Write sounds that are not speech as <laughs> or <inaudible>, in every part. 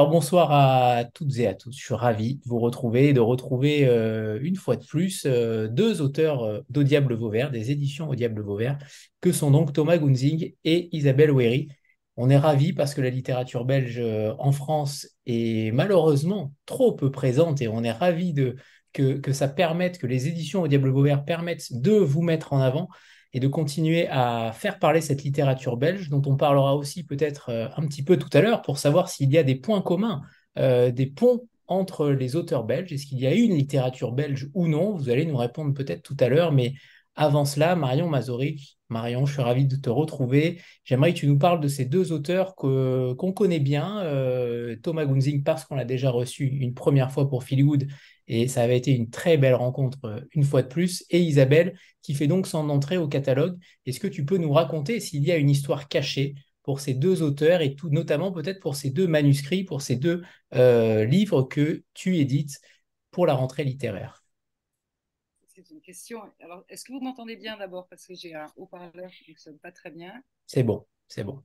Alors bonsoir à toutes et à tous. Je suis ravi de vous retrouver et de retrouver euh, une fois de plus euh, deux auteurs euh, Diable Vauvert, des éditions Au Diable Vauvert, que sont donc Thomas Gunzing et Isabelle Wery. On est ravis parce que la littérature belge en France est malheureusement trop peu présente et on est ravis de, que, que ça permette, que les éditions Au Diable Vauvert permettent de vous mettre en avant et de continuer à faire parler cette littérature belge, dont on parlera aussi peut-être euh, un petit peu tout à l'heure pour savoir s'il y a des points communs, euh, des ponts entre les auteurs belges. Est-ce qu'il y a une littérature belge ou non? Vous allez nous répondre peut-être tout à l'heure, mais avant cela, Marion Mazoric, Marion, je suis ravi de te retrouver. J'aimerais que tu nous parles de ces deux auteurs qu'on connaît bien. Euh, Thomas Gunzing, parce qu'on l'a déjà reçu une première fois pour Phillywood et ça avait été une très belle rencontre euh, une fois de plus. Et Isabelle, qui fait donc son entrée au catalogue. Est-ce que tu peux nous raconter s'il y a une histoire cachée pour ces deux auteurs et tout, notamment peut-être pour ces deux manuscrits, pour ces deux euh, livres que tu édites pour la rentrée littéraire? C'est une question. Alors, est-ce que vous m'entendez bien d'abord? Parce que j'ai un haut-parleur qui ne fonctionne pas très bien. C'est bon, c'est bon.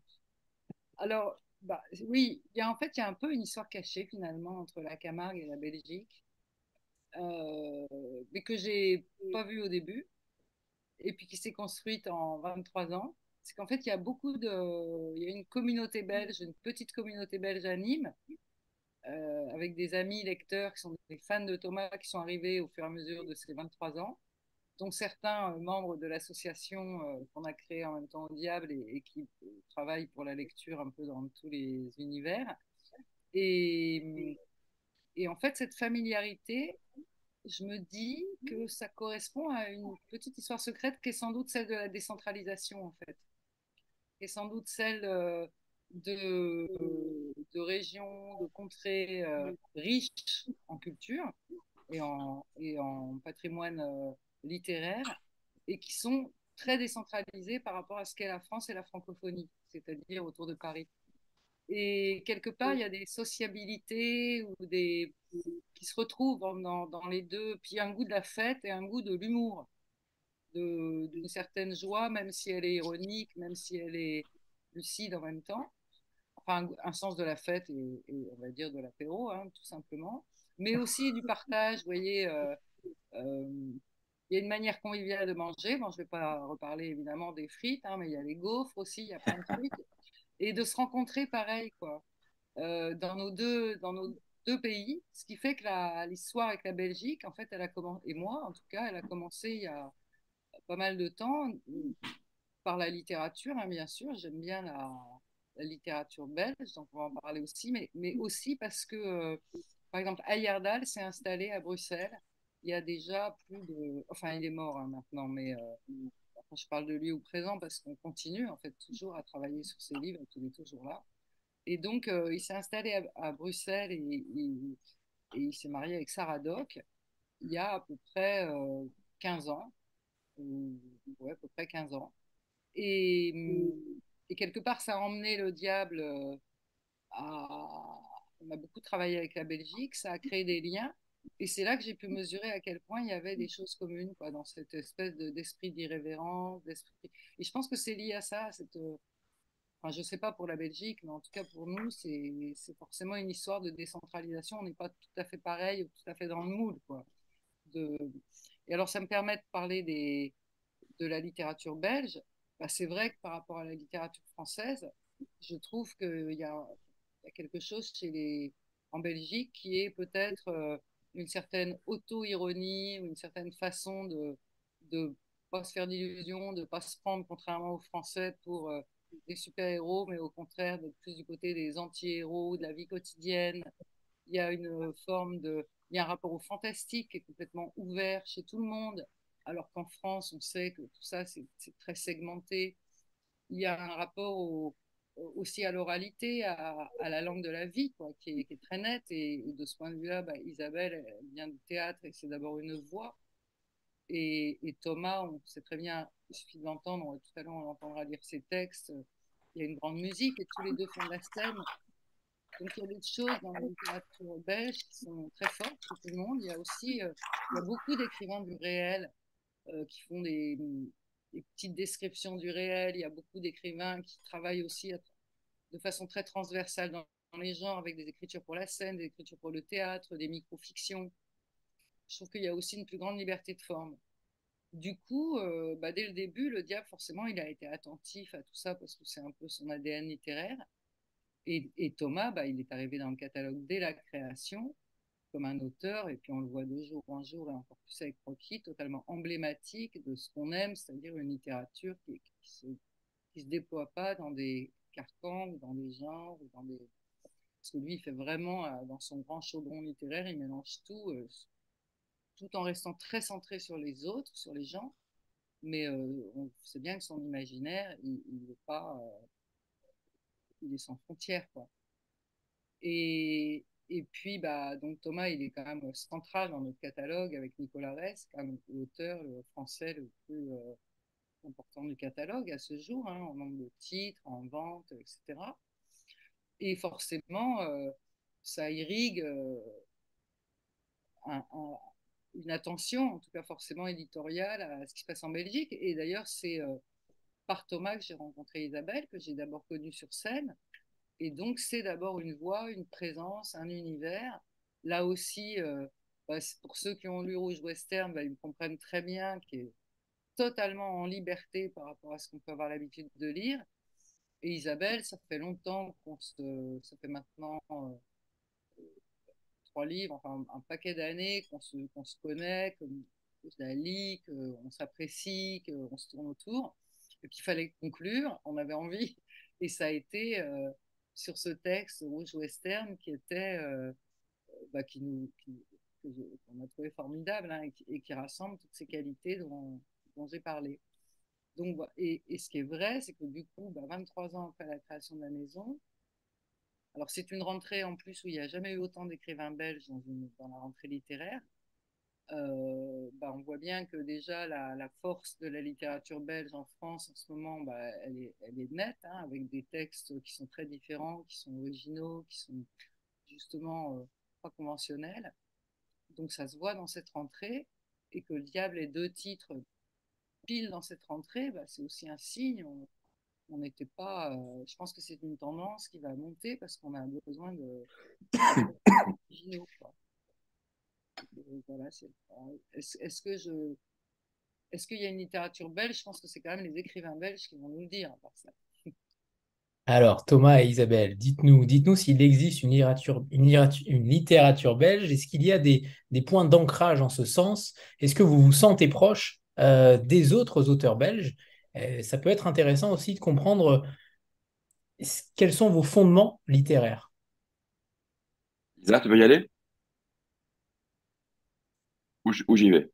Alors, bah, oui, il y a, en fait, il y a un peu une histoire cachée finalement entre la Camargue et la Belgique. Euh, mais que j'ai pas vu au début, et puis qui s'est construite en 23 ans. C'est qu'en fait, il y a beaucoup de. Il y a une communauté belge, une petite communauté belge à Nîmes, euh, avec des amis lecteurs qui sont des fans de Thomas qui sont arrivés au fur et à mesure de ces 23 ans, dont certains euh, membres de l'association qu'on a créée en même temps au Diable et, et, qui travaillent pour la lecture un peu dans tous les univers. Et, et en fait, cette familiarité, je me dis que ça correspond à une petite histoire secrète qui est sans doute celle de la décentralisation, en fait. Est sans doute celle euh, de, régions, de contrées euh, riches en culture et en, et en patrimoine euh, littéraire et qui sont très décentralisées par rapport à ce qu'est la France et la francophonie, c'est-à-dire autour de Paris. Et quelque part, il y a des sociabilités ou des qui se retrouvent dans, dans les deux. Puis un goût de la fête et un goût de l'humour, d'une certaine joie, même si elle est ironique, même si elle est lucide en même temps. Enfin, un, sens de la fête et, on va dire de l'apéro, hein, tout simplement. Mais aussi du partage, vous voyez. Euh, euh, il y a une manière conviviale de manger. Bon, je ne vais pas reparler évidemment des frites, hein, mais il y a les gaufres aussi, il y a plein de trucs et de se rencontrer pareil, quoi, euh, dans, nos deux, dans nos deux pays. Ce qui fait que l'histoire avec la Belgique, en fait, elle a et moi en tout cas, elle a commencé il y a pas mal de temps par la littérature, hein, bien sûr. J'aime bien la, littérature belge, donc on va en parler aussi, mais, mais aussi parce que, euh, par exemple, Ayerdal s'est installé à Bruxelles il y a déjà plus de. Enfin, il est mort hein, maintenant, mais. Euh, je parle de lui au présent parce qu'on continue en fait toujours à travailler sur ses livres, il est toujours là. Et donc, euh, il s'est installé à, Bruxelles et, il s'est marié avec Sarah Doc il y a à peu près 15 euh, ans. ouais, à peu près 15 ans. Et, et, quelque part, ça a emmené le diable euh, à. On a beaucoup travaillé avec la Belgique, ça a créé des liens. Et c'est là que j'ai pu mesurer à quel point il y avait des choses communes quoi, dans cette espèce d'esprit d'irrévérence. Et je pense que c'est lié à ça. Cette, euh, enfin, je ne sais pas pour la Belgique, mais en tout cas pour nous, c'est forcément une histoire de décentralisation. On n'est pas tout à fait pareil ou tout à fait dans le moule. Quoi. De... Et alors, ça me permet de parler des, de la littérature belge. Bah, c'est vrai que par rapport à la littérature française, je trouve qu'il y, y, a quelque chose chez les, en Belgique qui est peut-être. Une certaine auto-ironie, une certaine façon de ne pas se faire d'illusions, de ne pas se prendre, contrairement aux Français, pour euh, des super-héros, mais au contraire, d'être plus du côté des anti-héros, de la vie quotidienne. Il y a une forme de. Il y a un rapport au fantastique qui est complètement ouvert chez tout le monde, alors qu'en France, on sait que tout ça, c'est très segmenté. Il y a un rapport au, aussi à l'oralité, à, la langue de la vie, quoi, qui, est, très nette. Et, de ce point de vue-là, bah, Isabelle elle vient du théâtre et c'est d'abord une voix. Et, Thomas, on sait très bien, il suffit d'entendre, tout à l'heure on entendra lire ses textes, il y a une grande musique et tous les deux font de la scène. Donc il y a des choses dans la littérature belge qui sont très fortes pour tout le monde. Il y a aussi euh, il y a beaucoup d'écrivains du réel euh, qui font des, des petites descriptions du réel. Il y a beaucoup d'écrivains qui travaillent aussi de façon très transversale dans les genres avec des écritures pour la scène, des écritures pour le théâtre, des micro-fictions. Je trouve qu'il y a aussi une plus grande liberté de forme. Du coup, euh, bah, dès le début, le diable, forcément, il a été attentif à tout ça parce que c'est un peu son ADN littéraire. Et, Thomas, bah, il est arrivé dans le catalogue dès la création comme un auteur, et puis on le voit de jour en jour, et encore plus avec Rocky, totalement emblématique de ce qu'on aime, c'est-à-dire une littérature qui, qui, se, déploie pas dans des carcans, ou dans des genres, ou dans des... Parce que lui, il fait vraiment, euh, dans son grand chaudron littéraire, il mélange tout, euh, tout en restant très centré sur les autres, sur les gens, mais euh, on sait bien que son imaginaire, il, il est pas... il est sans frontières, quoi. Et, et puis, bah, donc Thomas, il est quand même central dans notre catalogue avec Nicolas même l'auteur français le plus euh, important du catalogue à ce jour, hein, en nombre de titres, en vente, etc. Et forcément, euh, ça irrigue euh, une attention, en tout cas forcément éditoriale, à ce qui se passe en Belgique. Et d'ailleurs, c'est par Thomas que j'ai rencontré Isabelle, que j'ai d'abord connue sur scène. Et donc, c'est d'abord une voix, une présence, un univers. Là aussi, euh, bah, pour ceux qui ont lu Rouge Western, bah, ils comprennent très bien qu'il est totalement en liberté par rapport à ce qu'on peut avoir l'habitude de lire. Et Isabelle, ça fait longtemps qu'on se. Ça fait maintenant euh, trois livres, enfin un paquet d'années qu'on se, qu'on se connaît, qu'on la lit, qu'on s'apprécie, qu'on se tourne autour. Et qu'il fallait conclure, on avait envie. Et ça a été. Euh, sur ce texte rouge western qui était euh, bah, qui nous qu'on a trouvé formidable hein, et, qui, rassemble toutes ces qualités dont, dont j'ai parlé. Donc, et, et, ce qui est vrai, c'est que du coup, bah, 23 ans après la création de la maison, alors c'est une rentrée en plus où il n'y a jamais eu autant d'écrivains belges dans, une, dans la rentrée littéraire. Euh, bah, on voit bien que déjà la, force de la littérature belge en France en ce moment, bah, elle, est, nette, hein, avec des textes qui sont très différents, qui sont originaux, qui sont justement euh, pas conventionnels. Donc ça se voit dans cette rentrée, et que le diable ait deux titres pile dans cette rentrée, bah, c'est aussi un signe. On n'était pas. Euh, je pense que c'est une tendance qui va monter parce qu'on a besoin de. <coughs> est-ce que je. Est-ce qu'il y a une littérature belge? Je pense que c'est quand même les écrivains belges qui vont nous le dire ça. Alors, Thomas et Isabelle, dites-nous dites s'il existe une littérature, une une littérature belge. Est-ce qu'il y a des, des points d'ancrage en ce sens? Est-ce que vous vous sentez proche euh, des autres auteurs belges? Euh, Ça peut être intéressant aussi de comprendre euh, quels sont vos fondements littéraires. Isa, tu veux y aller? Où, j'y vais.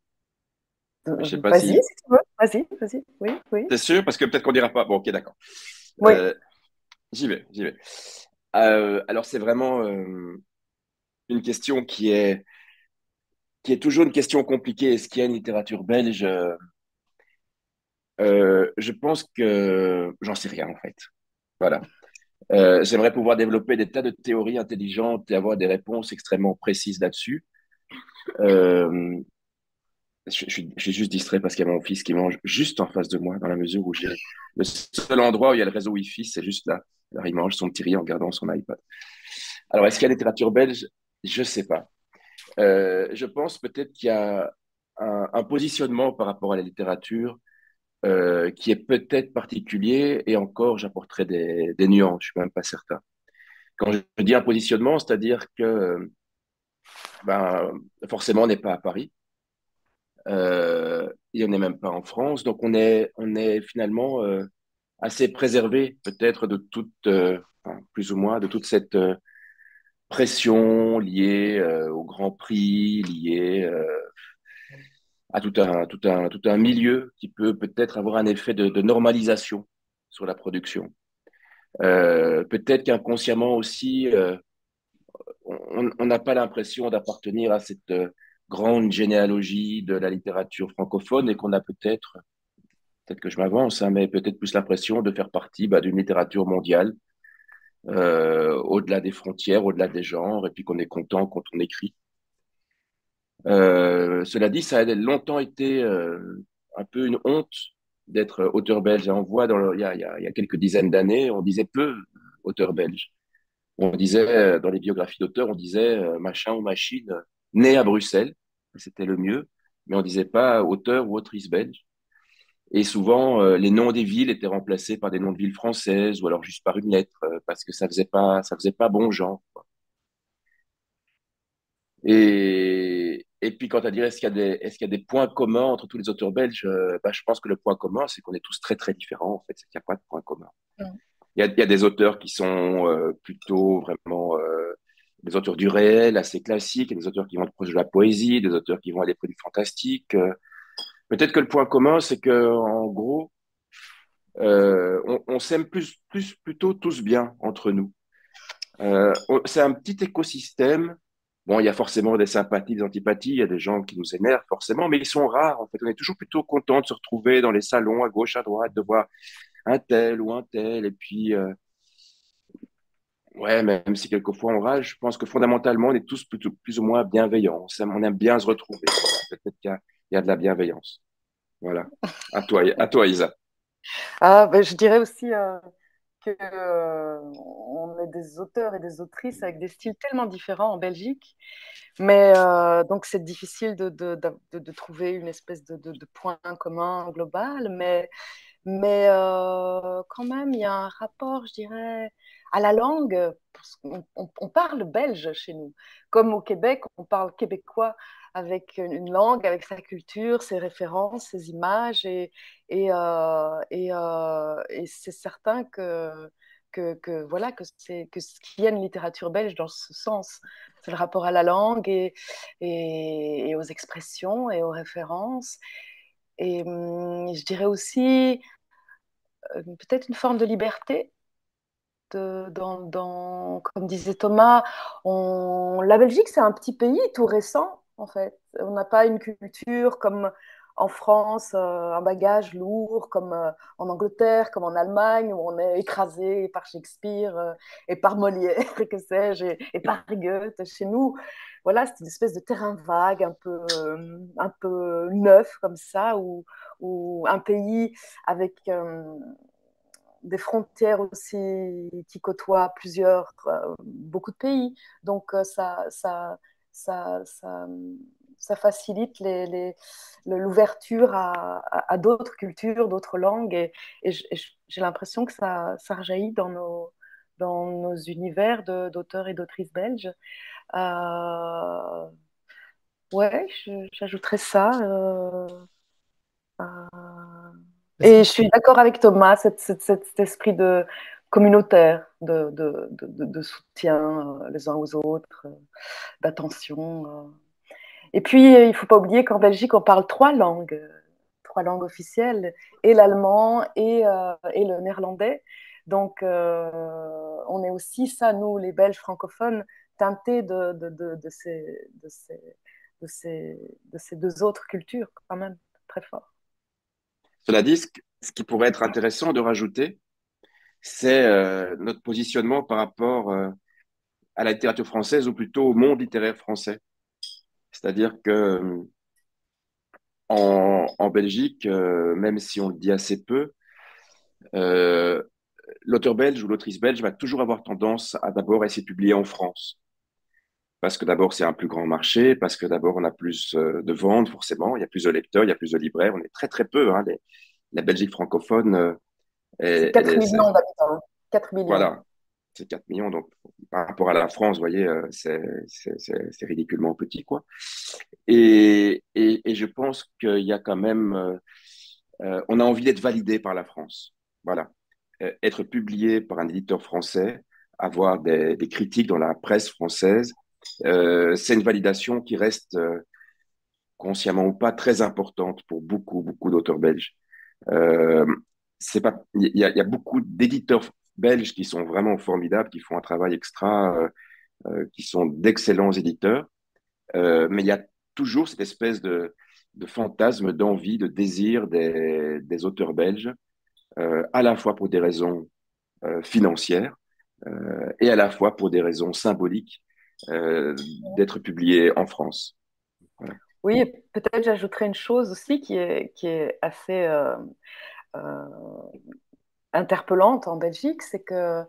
Je sais pas vas-y, si... tu veux. Vas-y, vas-y. Oui, oui. C'est sûr, parce que peut-être qu'on dira pas. Bon, ok, d'accord. Oui. Euh, j'y vais, j'y vais. Euh, alors, c'est vraiment euh, une question qui est, qui est toujours une question compliquée. Est-ce qu'il y a une littérature belge? Je pense que j'en sais rien, en fait. Voilà. J'aimerais pouvoir développer des tas de théories intelligentes et avoir des réponses extrêmement précises là-dessus. Euh, je, suis, juste distrait parce qu'il y a mon fils qui mange juste en face de moi, dans la mesure où j'ai le seul endroit où il y a le réseau Wi-Fi, c'est juste là. Il mange son petit riz en regardant son iPad. Alors est-ce qu'il y a littérature belge Je ne sais pas. Euh, je pense peut-être qu'il y a un, positionnement par rapport à la littérature euh, qui est peut-être particulier et encore j'apporterai des, des nuances, je suis même pas certain. Quand je dis un positionnement, c'est-à-dire que ben, forcément, on n'est pas à Paris. Euh, et on n'est même pas en France. Donc, on est, on est finalement euh, assez préservé, peut-être, de toute, euh, plus ou moins, de toute cette pression liée au Grand Prix, liée à tout un, tout, un, tout un milieu qui peut peut-être avoir un effet de, de normalisation sur la production. peut-être qu'inconsciemment aussi, on n'a pas l'impression d'appartenir à cette euh, grande généalogie de la littérature francophone et qu'on a peut-être, peut-être que je m'avance, hein, mais peut-être plus l'impression de faire partie bah, d'une littérature mondiale, euh, au-delà des frontières, au-delà des genres, et puis qu'on est content quand on écrit. Euh, cela dit, ça a longtemps été un peu une honte d'être auteur belge. On voit dans il, y a, il y a quelques dizaines d'années, on disait peu auteur belge on disait, dans les biographies d'auteurs, on disait machin ou machine né à Bruxelles, c'était le mieux, mais on disait pas auteur ou autrice belge. Et souvent, les noms des villes étaient remplacés par des noms de villes françaises ou alors juste par une lettre, parce que ça faisait pas, ça faisait pas bon genre. Et, et puis, quand as dit est-ce qu'il y, a des, est-ce qu'il y a des points communs entre tous les auteurs belges, euh, bah, je pense que le point commun, c'est qu'on est tous très, très différents, en fait. C'est qu'il n'y a pas de point commun. Il, y a, des auteurs qui sont euh, plutôt vraiment euh, des auteurs du réel, assez classiques, des auteurs qui vont être proches de la poésie, des auteurs qui vont aller près du fantastique. Peut-être que le point commun, c'est que en gros, on, s'aime plus, plutôt tous bien entre nous. c'est un petit écosystème Bon, il y a forcément des sympathies, des antipathies, il y a des gens qui nous énervent forcément, mais ils sont rares. En fait, on est toujours plutôt content de se retrouver dans les salons à gauche, à droite, de voir un tel ou un tel. Et puis, euh, ouais, même si quelquefois on rage, je pense que fondamentalement, on est tous plus ou moins bienveillants. On aime bien se retrouver. Peut-être qu'il y, a de la bienveillance. Voilà. À toi, à toi Isa. Ah, ben, je dirais aussi. Euh que euh, est des auteurs et des autrices avec des styles tellement différents en Belgique. Mais euh, donc, c'est difficile de, de, trouver une espèce de, point commun global. Mais, mais euh, quand même, il y a un rapport, je dirais, à la langue. On, parle belge chez nous. Comme au Québec, on parle québécois avec une langue, avec sa culture, ses références, ses images. Et, euh, euh, c'est certain que, voilà, que, ce qui y a une littérature belge dans ce sens, c'est le rapport à la langue et, aux expressions et aux références. Et hum, je dirais aussi euh, peut-être une forme de liberté. De, dans, comme disait Thomas, la Belgique, c'est un petit pays tout récent en fait. On n'a pas une culture comme en France, euh, un bagage lourd, comme euh, en Angleterre, comme en Allemagne, où on est écrasé par Shakespeare et par Molière, et <laughs> que sais-je, et, par Goethe. Chez nous, voilà, c'est une espèce de terrain vague, un peu, un peu neuf comme ça, ou, un pays avec des frontières aussi qui côtoient plusieurs, beaucoup de pays. Donc ça, ça, ça, ça, facilite l'ouverture à, d'autres cultures, d'autres langues. Et, j'ai l'impression que ça, ça rejaillit dans nos, dans nos univers d'auteurs et d'autrices belges. Euh, ouais, j'ajouterais ça. Euh, euh, et je suis d'accord avec Thomas, cet esprit de, communautaire de, de, de, soutien euh, les uns aux autres, d'attention. Et puis, il ne faut pas oublier qu'en Belgique, on parle trois langues, trois langues officielles, et l'allemand et, et, le néerlandais. Donc, on est aussi, ça, nous, les Belges francophones, de, de, ces, de, ces, de, ces, de ces deux autres cultures, quand même, très fort. Cela dit, ce qui pourrait être intéressant de rajouter, c'est euh, notre positionnement par rapport euh, à la littérature française ou plutôt au monde littéraire français. C'est-à-dire que euh, en, Belgique, même si on le dit assez peu, l'auteur belge ou l'autrice belge va toujours avoir tendance à d'abord essayer de publier en France. Parce que d'abord, c'est un plus grand marché, parce que d'abord, on a plus de ventes, forcément, il y a plus de lecteurs, il y a plus de libraires, on est très très peu. Hein, les, la Belgique francophone et, 4 millions d'habitants. 4 millions. Voilà, c'est 4 millions. Donc, par rapport à la France, vous voyez, euh, c'est ridiculement petit, quoi. Et, et, et je pense qu'il y a quand même. Euh, euh, on a envie d'être validé par la France. Voilà. être publié par un éditeur français, avoir des, des critiques dans la presse française, c'est une validation qui reste, consciemment ou pas, très importante pour beaucoup, beaucoup d'auteurs belges. Euh, c'est pas, il y, a beaucoup d'éditeurs belges qui sont vraiment formidables, qui font un travail extra, euh, euh, qui sont d'excellents éditeurs. Euh, mais il y a toujours cette espèce de, fantasme, d'envie, de désir des auteurs belges, à la fois pour des raisons financières et à la fois pour des raisons symboliques d'être publiés en France. Oui, peut-être j'ajouterais une chose aussi qui est, qui est assez euh, interpellante en Belgique, c'est que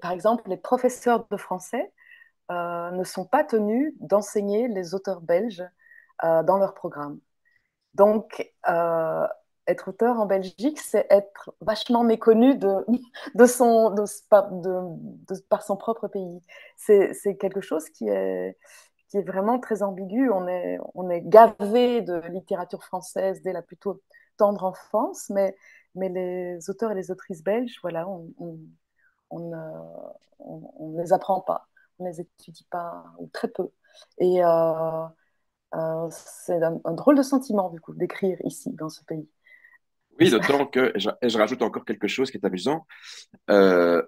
par exemple, les professeurs de français ne sont pas tenus d'enseigner les auteurs belges dans leur programme. Donc, être auteur en Belgique, c'est être vachement méconnu de, <laughs> son, par son propre pays. C'est quelque chose qui est, vraiment très ambigu. On est, gavé de littérature française dès la plutôt tendre enfance, mais, les auteurs et les autrices belges, voilà, on, on, on, ne les apprend pas, on ne les étudie pas, ou très peu. Et euh, euh, c'est un, un, drôle de sentiment, du coup, d'écrire ici, dans ce pays. Oui, d'autant que, je, rajoute encore quelque chose qui est amusant, euh,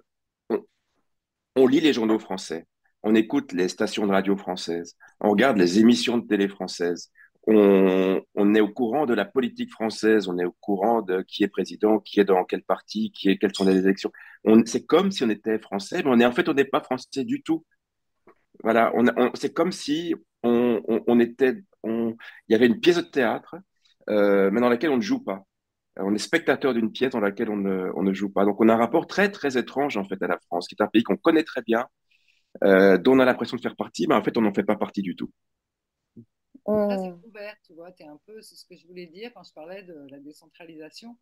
on, lit les journaux français, on écoute les stations de radio françaises, on regarde les émissions de télé françaises, on, est au courant de la politique française, on est au courant de qui est président, qui est dans quel parti, qui est, quelles sont les élections. C'est comme si on était français, mais on est, en fait, on n'est pas français du tout. Voilà, on, c'est comme si on, on était, il y avait une pièce de théâtre, euh, mais dans laquelle on ne joue pas on est spectateur d'une pièce dans laquelle on ne, joue pas. Donc on a un rapport très très étrange en fait à la France, qui est un pays qu'on connaît très bien, euh, dont on a l'impression de faire partie, mais en fait on n'en fait pas partie du tout. c'est ouvert, tu vois, es un peu, c'est ce que je voulais dire quand je parlais de la décentralisation.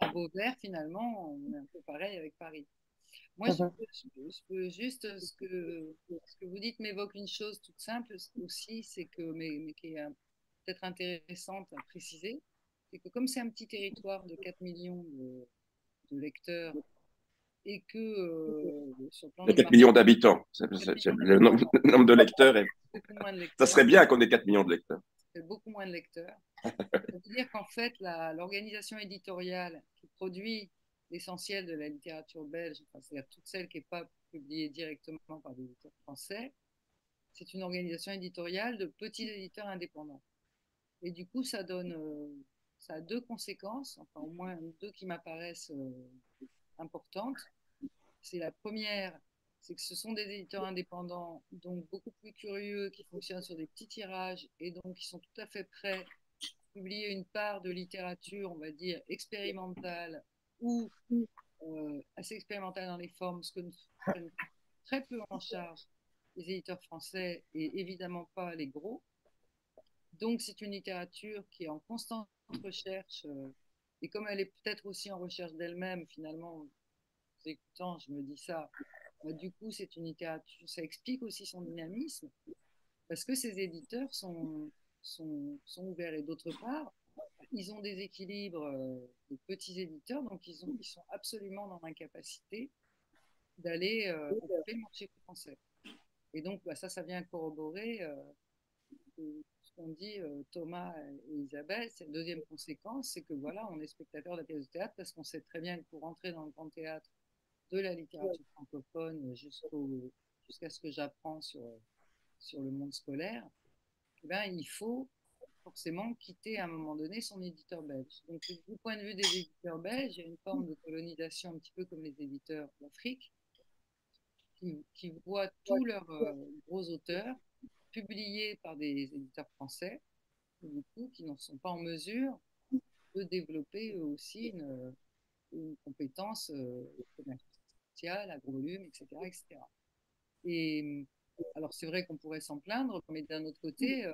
À Vauvert, finalement, on est un peu pareil avec Paris. Moi, je, mhm. peux, juste, ce que, ce que vous dites m'évoque une chose toute simple aussi, c'est que, mais, mais qui est peut-être intéressante à préciser, c'est que comme c'est un petit territoire de 4 millions de, lecteurs et que euh, sur le 4 millions d'habitants, le, nombre de lecteurs, est... ça serait bien qu'on ait 4 millions de lecteurs. C'est beaucoup moins de lecteurs. ça veut dire qu'en fait, l'organisation éditoriale qui produit l'essentiel de la littérature belge, c'est-à-dire toute celle qui n'est pas publiée directement par des éditeurs français, c'est une organisation éditoriale de petits éditeurs indépendants. Et du coup, ça donne euh, ça a deux conséquences, enfin au moins deux qui m'apparaissent euh, importantes. C'est la première, c'est que ce sont des éditeurs indépendants, donc beaucoup plus curieux, qui fonctionnent sur des petits tirages et donc qui sont tout à fait prêts à publier une part de littérature, on va dire, expérimentale ou euh, assez expérimentale dans les formes, ce que nous prenons très peu en charge les éditeurs français et évidemment pas les gros. Donc c'est une littérature qui est en constante recherche, euh, et comme elle est peut-être aussi en recherche d'elle-même, finalement, en écoutant, je me dis ça, bah, du coup, c'est une littérature, ça explique aussi son dynamisme, parce que ces éditeurs sont, sont, ouverts, et d'autre part, ils ont des équilibres euh, de petits éditeurs, donc ils, ont, ils sont absolument dans l'incapacité d'aller euh, occuper le marché français. Et donc, bah, ça, ça vient corroborer dit euh, Thomas et Isabelle, c'est la deuxième conséquence, c'est que voilà, on est spectateur de la pièce de théâtre parce qu'on sait très bien que pour entrer dans le grand théâtre de la littérature francophone jusqu'à ce que j'apprends sur, sur le monde scolaire, eh ben, il faut forcément quitter à un moment donné son éditeur belge. Donc, du point de vue des éditeurs belges, il y a une forme de colonisation un petit peu comme les éditeurs d'Afrique, qui, qui, voient tous leurs euh, gros auteurs publiés par des éditeurs français, du coup, qui n'en sont pas en mesure de développer aussi une, une compétence euh, commerciale, à gros volume, etc. etc. Et alors, c'est vrai qu'on pourrait s'en plaindre, mais d'un autre côté, euh,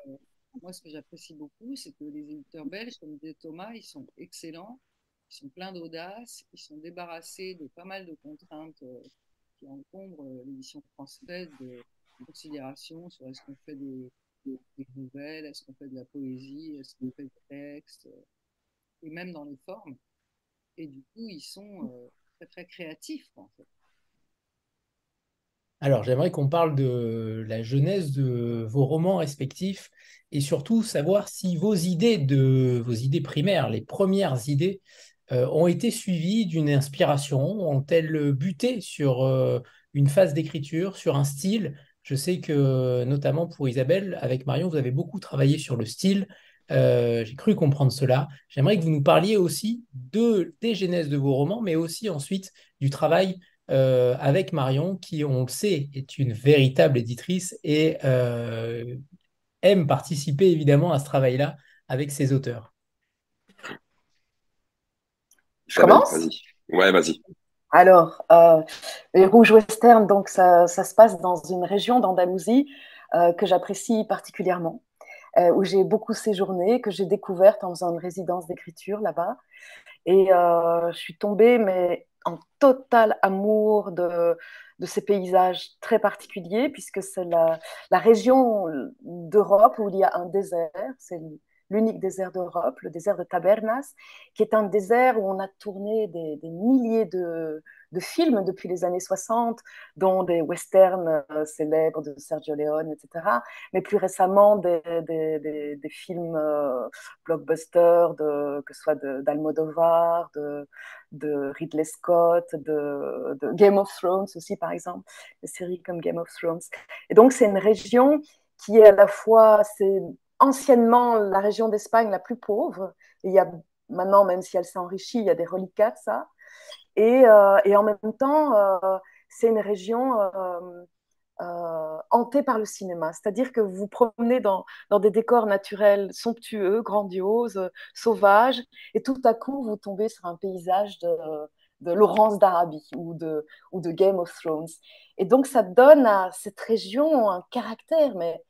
moi, ce que j'apprécie beaucoup, c'est que les éditeurs belges, comme disait Thomas, ils sont excellents, ils sont pleins d'audace, ils sont débarrassés de pas mal de contraintes euh, qui encombrent l'édition française de considération sur est-ce qu'on fait des, nouvelles, est-ce qu'on fait de la poésie, est-ce qu'on fait du texte, euh, et même dans les formes. Et du coup, ils sont euh, très très créatifs en fait. Alors, j'aimerais qu'on parle de la genèse de vos romans respectifs et surtout savoir si vos idées de vos idées primaires, les premières idées, euh, ont été suivies d'une inspiration, ont-elles buté sur une phase d'écriture, sur un style, je sais que, notamment pour Isabelle, avec Marion, vous avez beaucoup travaillé sur le style. Euh, j'ai cru comprendre cela. J'aimerais que vous nous parliez aussi de, des genèses de vos romans, mais aussi ensuite du travail euh, avec Marion, qui, on le sait, est une véritable éditrice et euh, aime participer évidemment à ce travail-là avec ses auteurs. Je commence Ouais, vas-y. Alors, euh, les Rouges Western, donc ça, se passe dans une région d'Andalousie euh, que j'apprécie particulièrement, euh, où j'ai beaucoup séjourné, que j'ai découverte en faisant une résidence d'écriture là-bas. Et euh, je suis tombée, mais en total amour de, ces paysages très particuliers, puisque c'est la, région d'Europe où il y a un désert, l'unique désert d'Europe, le désert de Tabernas, qui est un désert où on a tourné des, milliers de, films depuis les années 60, dont des westerns euh, célèbres de Sergio Leone, etc. Mais plus récemment, des, films euh, blockbusters, que ce soit d'Almodovar, de, de, Ridley Scott, de, de Game of Thrones aussi, par exemple, des séries comme Game of Thrones. Et donc, c'est une région qui est à la fois, c'est anciennement la région d'Espagne la plus pauvre. il y a maintenant, même si elle s'est enrichie, il y a des reliquats de ça. Et, euh, et en même temps, euh, c'est une région euh, hantée par le cinéma. C'est-à-dire que vous vous promenez dans, des décors naturels somptueux, grandioses, sauvages, et tout à coup, vous tombez sur un paysage de, de Laurence d'Arabie ou de, ou de Game of Thrones. Et donc, ça donne à cette région un caractère, mais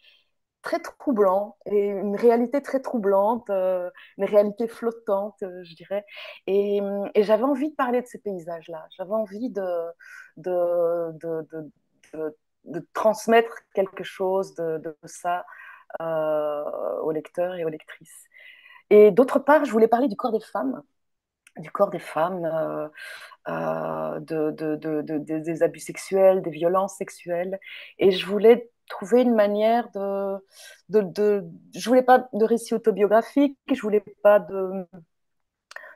très troublant et une réalité très troublante, euh, une réalité flottante, euh, je dirais. Et, j'avais envie de parler de ces paysages-là. J'avais envie de de, de, de, transmettre quelque chose de, ça euh, aux lecteurs et aux lectrices. Et d'autre part, je voulais parler du corps des femmes du corps des femmes, de, des abus sexuels, des violences sexuelles. Et je voulais trouver une manière de, de, de, je voulais pas de récit autobiographique, je voulais pas de,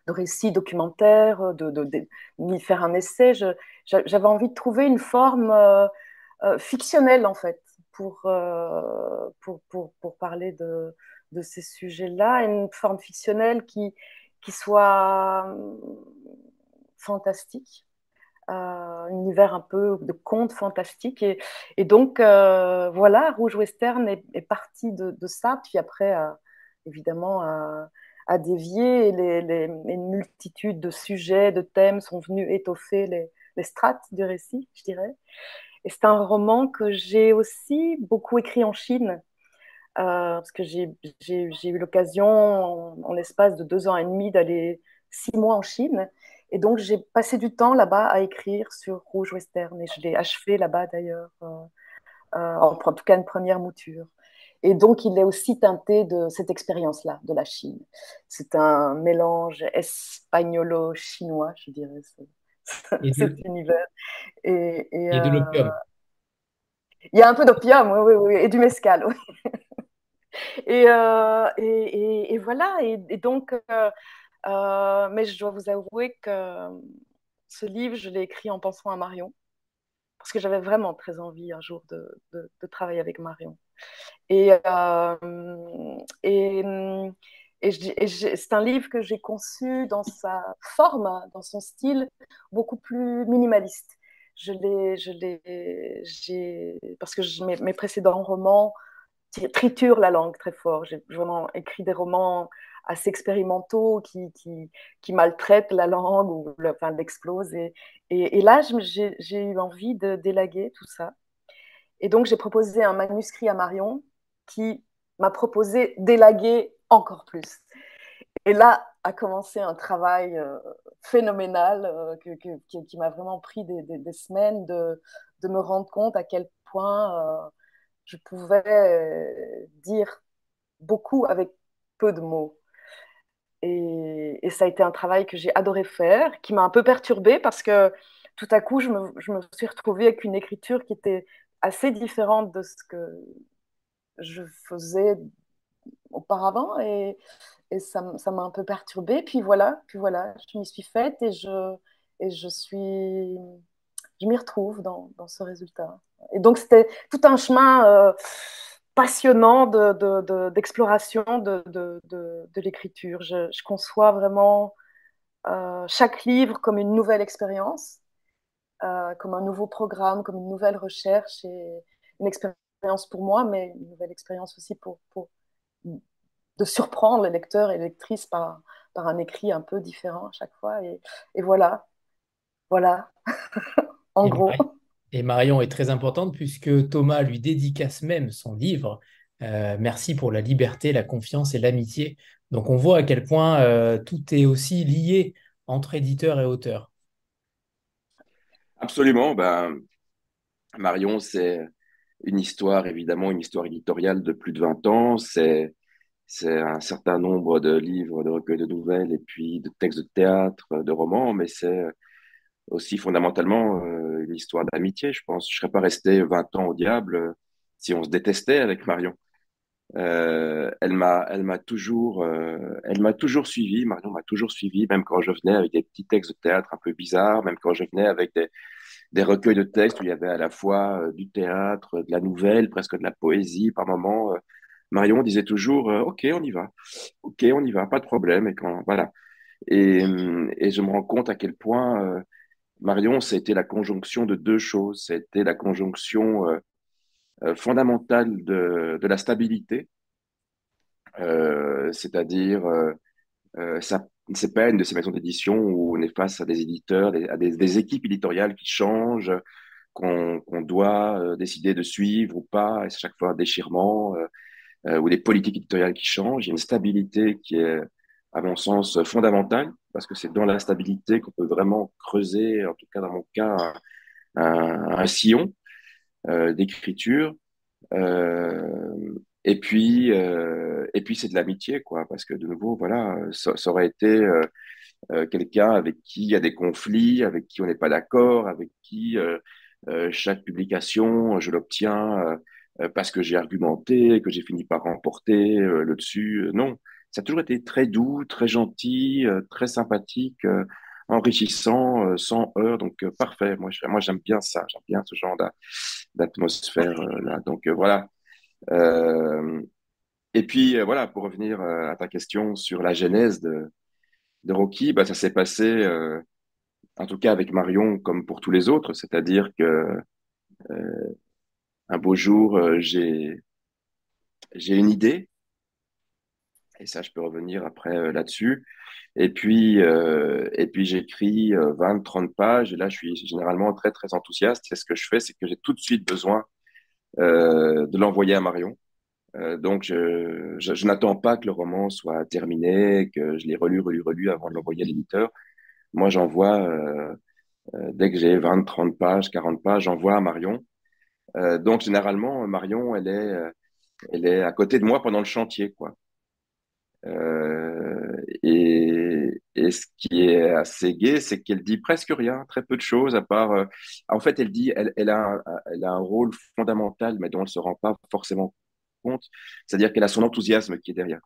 de récit documentaire, de, de, ni faire un essai. J'avais envie de trouver une forme euh, euh, fictionnelle en fait pour, euh, pour, pour, pour, parler de, de ces sujets-là, une forme fictionnelle qui, qui soit fantastique euh, un univers un peu de conte fantastique. Et, et donc, euh, voilà, Rouge Western est, est parti de, ça, puis après, euh, évidemment, à, à dévier. Les, les, une multitude de sujets, de thèmes sont venus étoffer les, les strates du récit, je dirais. Et c'est un roman que j'ai aussi beaucoup écrit en Chine. Euh, parce que j'ai eu l'occasion, en l'espace de deux ans et demi, d'aller six mois en Chine. Et donc, j'ai passé du temps là-bas à écrire sur Rouge Western et je l'ai achevé là-bas d'ailleurs, euh, euh, en, en, tout cas une première mouture. Et donc, il est aussi teinté de cette expérience-là, de la Chine. C'est un mélange espagnolo-chinois, je dirais, <laughs> cet univers. Et, et, et de l'opium. Euh, il y a un peu d'opium, oui, oui, oui, et du mescal, oui. <laughs> et, voilà, et, donc, euh, euh, mais je dois vous avouer que ce livre, je l'ai écrit en pensant à Marion, parce que j'avais vraiment très envie un jour de, travailler avec Marion. Et, euh, c'est un livre que j'ai conçu dans sa forme, dans son style, beaucoup plus minimaliste. Je l'ai, parce que mes, mes, précédents romans triturent la langue très fort. J'ai vraiment écrit des romans assez expérimentaux qui, qui, qui maltraitent la langue ou l'explosent. Et, et, là, j'ai eu envie de délaguer tout ça. Et donc, j'ai proposé un manuscrit à Marion qui m'a proposé d'élaguer encore plus. Et là a commencé un travail euh, phénoménal euh, que, que, qui, m'a vraiment pris des, des, semaines de, de me rendre compte à quel point euh, je pouvais dire beaucoup avec peu de mots. Et, ça a été un travail que j'ai adoré faire, qui m'a un peu perturbée parce que tout à coup, je me, suis retrouvée avec une écriture qui était assez différente de ce que je faisais auparavant et, ça m'a un peu perturbée. Puis voilà, puis voilà, je m'y suis faite et je, je suis, je m'y retrouve dans, dans, ce résultat. Et donc c'était tout un chemin euh, passionnant d'exploration de, de, de, de l'écriture. Je, je, conçois vraiment euh, chaque livre comme une nouvelle expérience, euh, comme un nouveau programme, comme une nouvelle recherche et une expérience pour moi, mais une nouvelle expérience aussi pour, pour de surprendre les lecteurs et les lectrices par, par un écrit un peu différent à chaque fois. Et, et voilà. Voilà, <laughs> en Et gros. Et Marion est très importante puisque Thomas lui dédicace même son livre. Euh, merci pour la liberté, la confiance et l'amitié. Donc on voit à quel point euh, tout est aussi lié entre éditeur et auteur. Absolument. Ben, Marion, c'est une histoire, évidemment, une histoire éditoriale de plus de 20 ans. C'est, c'est un certain nombre de livres, de recueils de nouvelles et puis de textes de théâtre, de romans, mais c'est aussi fondamentalement euh, une histoire d'amitié, je pense. Je serais pas resté 20 ans au diable euh, si on se détestait avec Marion. Euh, elle m'a, elle m'a toujours, euh, elle m'a toujours suivi. Marion m'a toujours suivi, même quand je venais avec des petits textes de théâtre un peu bizarres, même quand je venais avec des, des recueils de textes où il y avait à la fois du théâtre, de la nouvelle, presque de la poésie par moment. Euh, Marion disait toujours, OK, on y va. OK, on y va, pas de problème. Et quand, voilà. Hum, et je me rends compte à quel point Marion, c'était la conjonction de deux choses. C'était la conjonction euh, euh, fondamentale de, de la stabilité, euh, c'est-à-dire euh, ça, c'est pas une de ces maisons d'édition où on est face à des éditeurs, à des, équipes éditoriales qui changent, qu'on doit décider de suivre ou pas, et c'est chaque fois un déchirement, ou des politiques éditoriales qui changent. Il y a une stabilité qui est, à mon sens, fondamentale, parce que c'est dans la stabilité qu'on peut vraiment creuser, en tout cas dans mon cas, un, sillon euh, d'écriture. Euh, et puis, euh, et puis c'est de l'amitié, quoi, parce que de nouveau, voilà, ça, aurait été quelqu'un avec qui il y a des conflits, avec qui on n'est pas d'accord, avec qui chaque publication, je l'obtiens parce que j'ai argumenté, que j'ai fini par remporter le dessus. Non, ça a toujours été très doux, très gentil, euh, très sympathique, euh, enrichissant, euh, sans heurts. Donc, parfait. Moi, moi, j'aime bien ça. J'aime bien ce genre d'a- d'atmosphère euh, là. Donc, voilà. Et puis, voilà, pour revenir à ta question sur la genèse de, Rocky, bah, ça s'est passé, en tout cas avec Marion, comme pour tous les autres, c'est-à-dire que un beau jour, j'ai une idée, et ça, je peux revenir après euh, là-dessus. Et puis, euh, et puis j'écris euh, 20, 30 pages, et là, je suis généralement très, très enthousiaste. Et ce que je fais, c'est que j'ai tout de suite besoin euh, de l'envoyer à Marion. Donc, je, je, n'attends pas que le roman soit terminé, que je l'ai relu, relu, relu avant de l'envoyer à l'éditeur. Moi, j'envoie, dès que j'ai 20, 30 pages, 40 pages, j'envoie à Marion. Donc, généralement, Marion, elle est, elle est à côté de moi pendant le chantier, quoi. Euh, et, ce qui est assez gai, c'est qu'elle dit presque rien, très peu de choses, à part. euh, en fait, elle dit, elle, a, un, rôle fondamental, mais dont elle se rend pas forcément compte. C'est-à-dire qu'elle a son enthousiasme qui est derrière.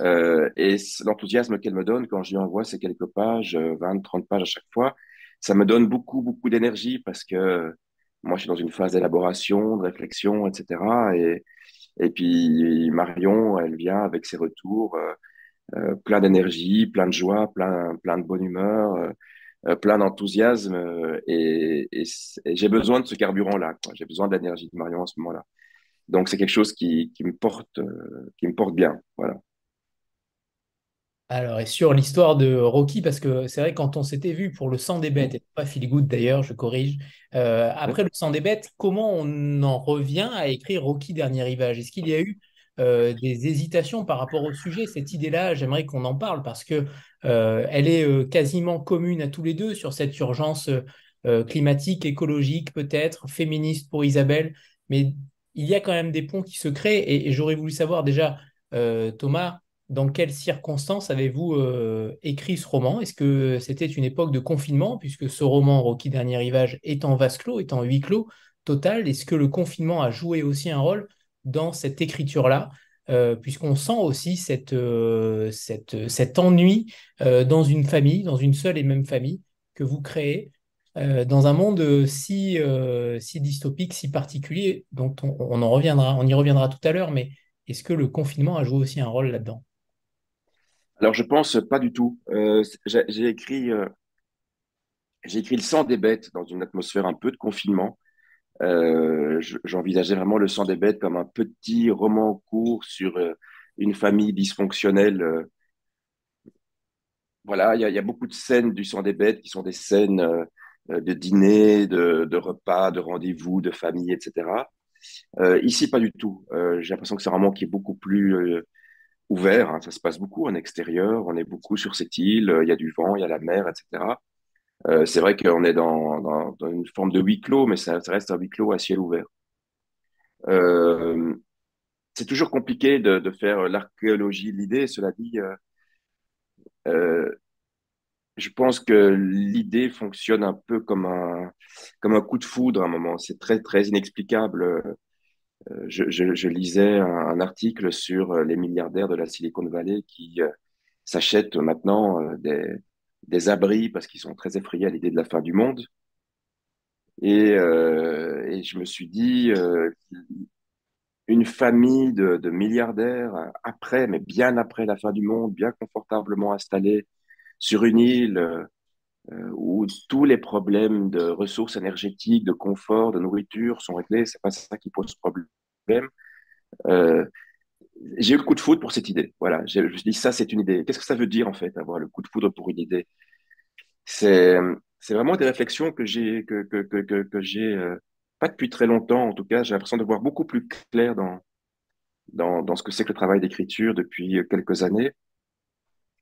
Euh, et l'enthousiasme qu'elle me donne quand je lui envoie ces quelques pages, euh, 20, 30 pages à chaque fois, ça me donne beaucoup, beaucoup d'énergie parce que moi, je suis dans une phase d'élaboration, de réflexion, etc. Et, et puis Marion, elle vient avec ses retours, euh, euh, plein d'énergie, plein de joie, plein, plein de bonne humeur, euh, plein d'enthousiasme. et et, j'ai besoin de ce carburant-là. J'ai besoin de l'énergie de Marion en ce moment-là. Donc c'est quelque chose qui, qui me porte, qui me porte bien. Voilà. Alors, et sur l'histoire de Rocky, parce que c'est vrai, quand on s'était vu pour le sang des bêtes, et pas Feel Good d'ailleurs, je corrige, euh, après le sang des bêtes, comment on en revient à écrire Rocky Dernier Rivage? Est-ce qu'il y a eu euh, des hésitations par rapport au sujet? Cette idée-là, j'aimerais qu'on en parle parce que euh, elle est quasiment commune à tous les deux sur cette urgence climatique, écologique, peut-être, féministe pour Isabelle, mais il y a quand même des ponts qui se créent et, et j'aurais voulu savoir déjà, Thomas, dans quelles circonstances avez-vous euh, écrit ce roman? Est-ce que c'était une époque de confinement, puisque ce roman, Rocky Dernier Rivage, est en vase clos, est en huis clos total? Est-ce que le confinement a joué aussi un rôle dans cette écriture-là? Euh, puisqu'on sent aussi cette, euh, cet ennui dans une famille, dans une seule et même famille que vous créez, dans un monde si, si dystopique, si particulier, dont on y reviendra tout à l'heure, mais est-ce que le confinement a joué aussi un rôle là-dedans? Alors je pense pas du tout. Euh, j'ai écrit, euh, écrit Le sang des bêtes dans une atmosphère un peu de confinement. Euh, je- j'envisageais vraiment Le sang des bêtes comme un petit roman court sur une famille dysfonctionnelle. Voilà, il y a, beaucoup de scènes du sang des bêtes qui sont des scènes de dîner, de, repas, de rendez-vous, de famille, etc. ici, pas du tout. J'ai l'impression que c'est un moment qui est beaucoup plus ouvert. Hein. Ça se passe beaucoup en extérieur. On est beaucoup sur cette île. Il y a du vent, il y a la mer, etc. c'est vrai qu'on est dans, une forme de huis clos, mais ça, reste un huis clos à ciel ouvert. c'est toujours compliqué de, faire l'archéologie de l'idée. Cela dit, euh, je pense que l'idée fonctionne un peu comme un, comme un coup de foudre à un moment. C'est très, très inexplicable. Euh, je, lisais un, article sur les milliardaires de la Silicon Valley qui euh, s'achètent maintenant des, abris parce qu'ils sont très effrayés à l'idée de la fin du monde. Et, je me suis dit, une famille de, milliardaires euh, après, mais bien après la fin du monde, bien confortablement installés sur une île euh, euh, où tous les problèmes de ressources énergétiques, de confort, de nourriture sont réglés. C'est pas ça qui pose problème. j'ai eu le coup de foudre pour cette idée. Voilà, je suis dit ça, c'est une idée. Qu'est-ce que ça veut dire en fait, avoir le coup de foudre pour une idée? C'est vraiment des réflexions que j'ai que, que, que, que j'ai pas depuis très longtemps, en tout cas, j'ai l'impression de voir beaucoup plus clair dans, dans, dans ce que c'est que le travail d'écriture depuis quelques années.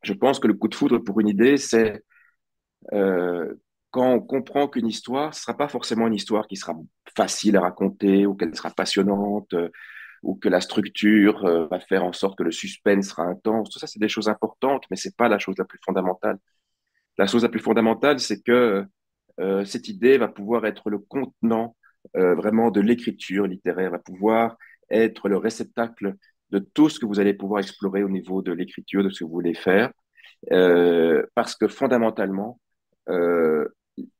Je pense que le coup de foudre pour une idée, c'est euh, quand on comprend qu'une histoire, ce sera pas forcément une histoire qui sera facile à raconter ou qu'elle sera passionnante euh, ou que la structure euh, va faire en sorte que le suspense sera intense. Tout ça, c'est des choses importantes, mais c'est pas la chose la plus fondamentale. La chose la plus fondamentale, c'est que cette idée va pouvoir être le contenant vraiment de l'écriture littéraire, va pouvoir être le réceptacle de tout ce que vous allez pouvoir explorer au niveau de l'écriture, de ce que vous voulez faire, parce que fondamentalement,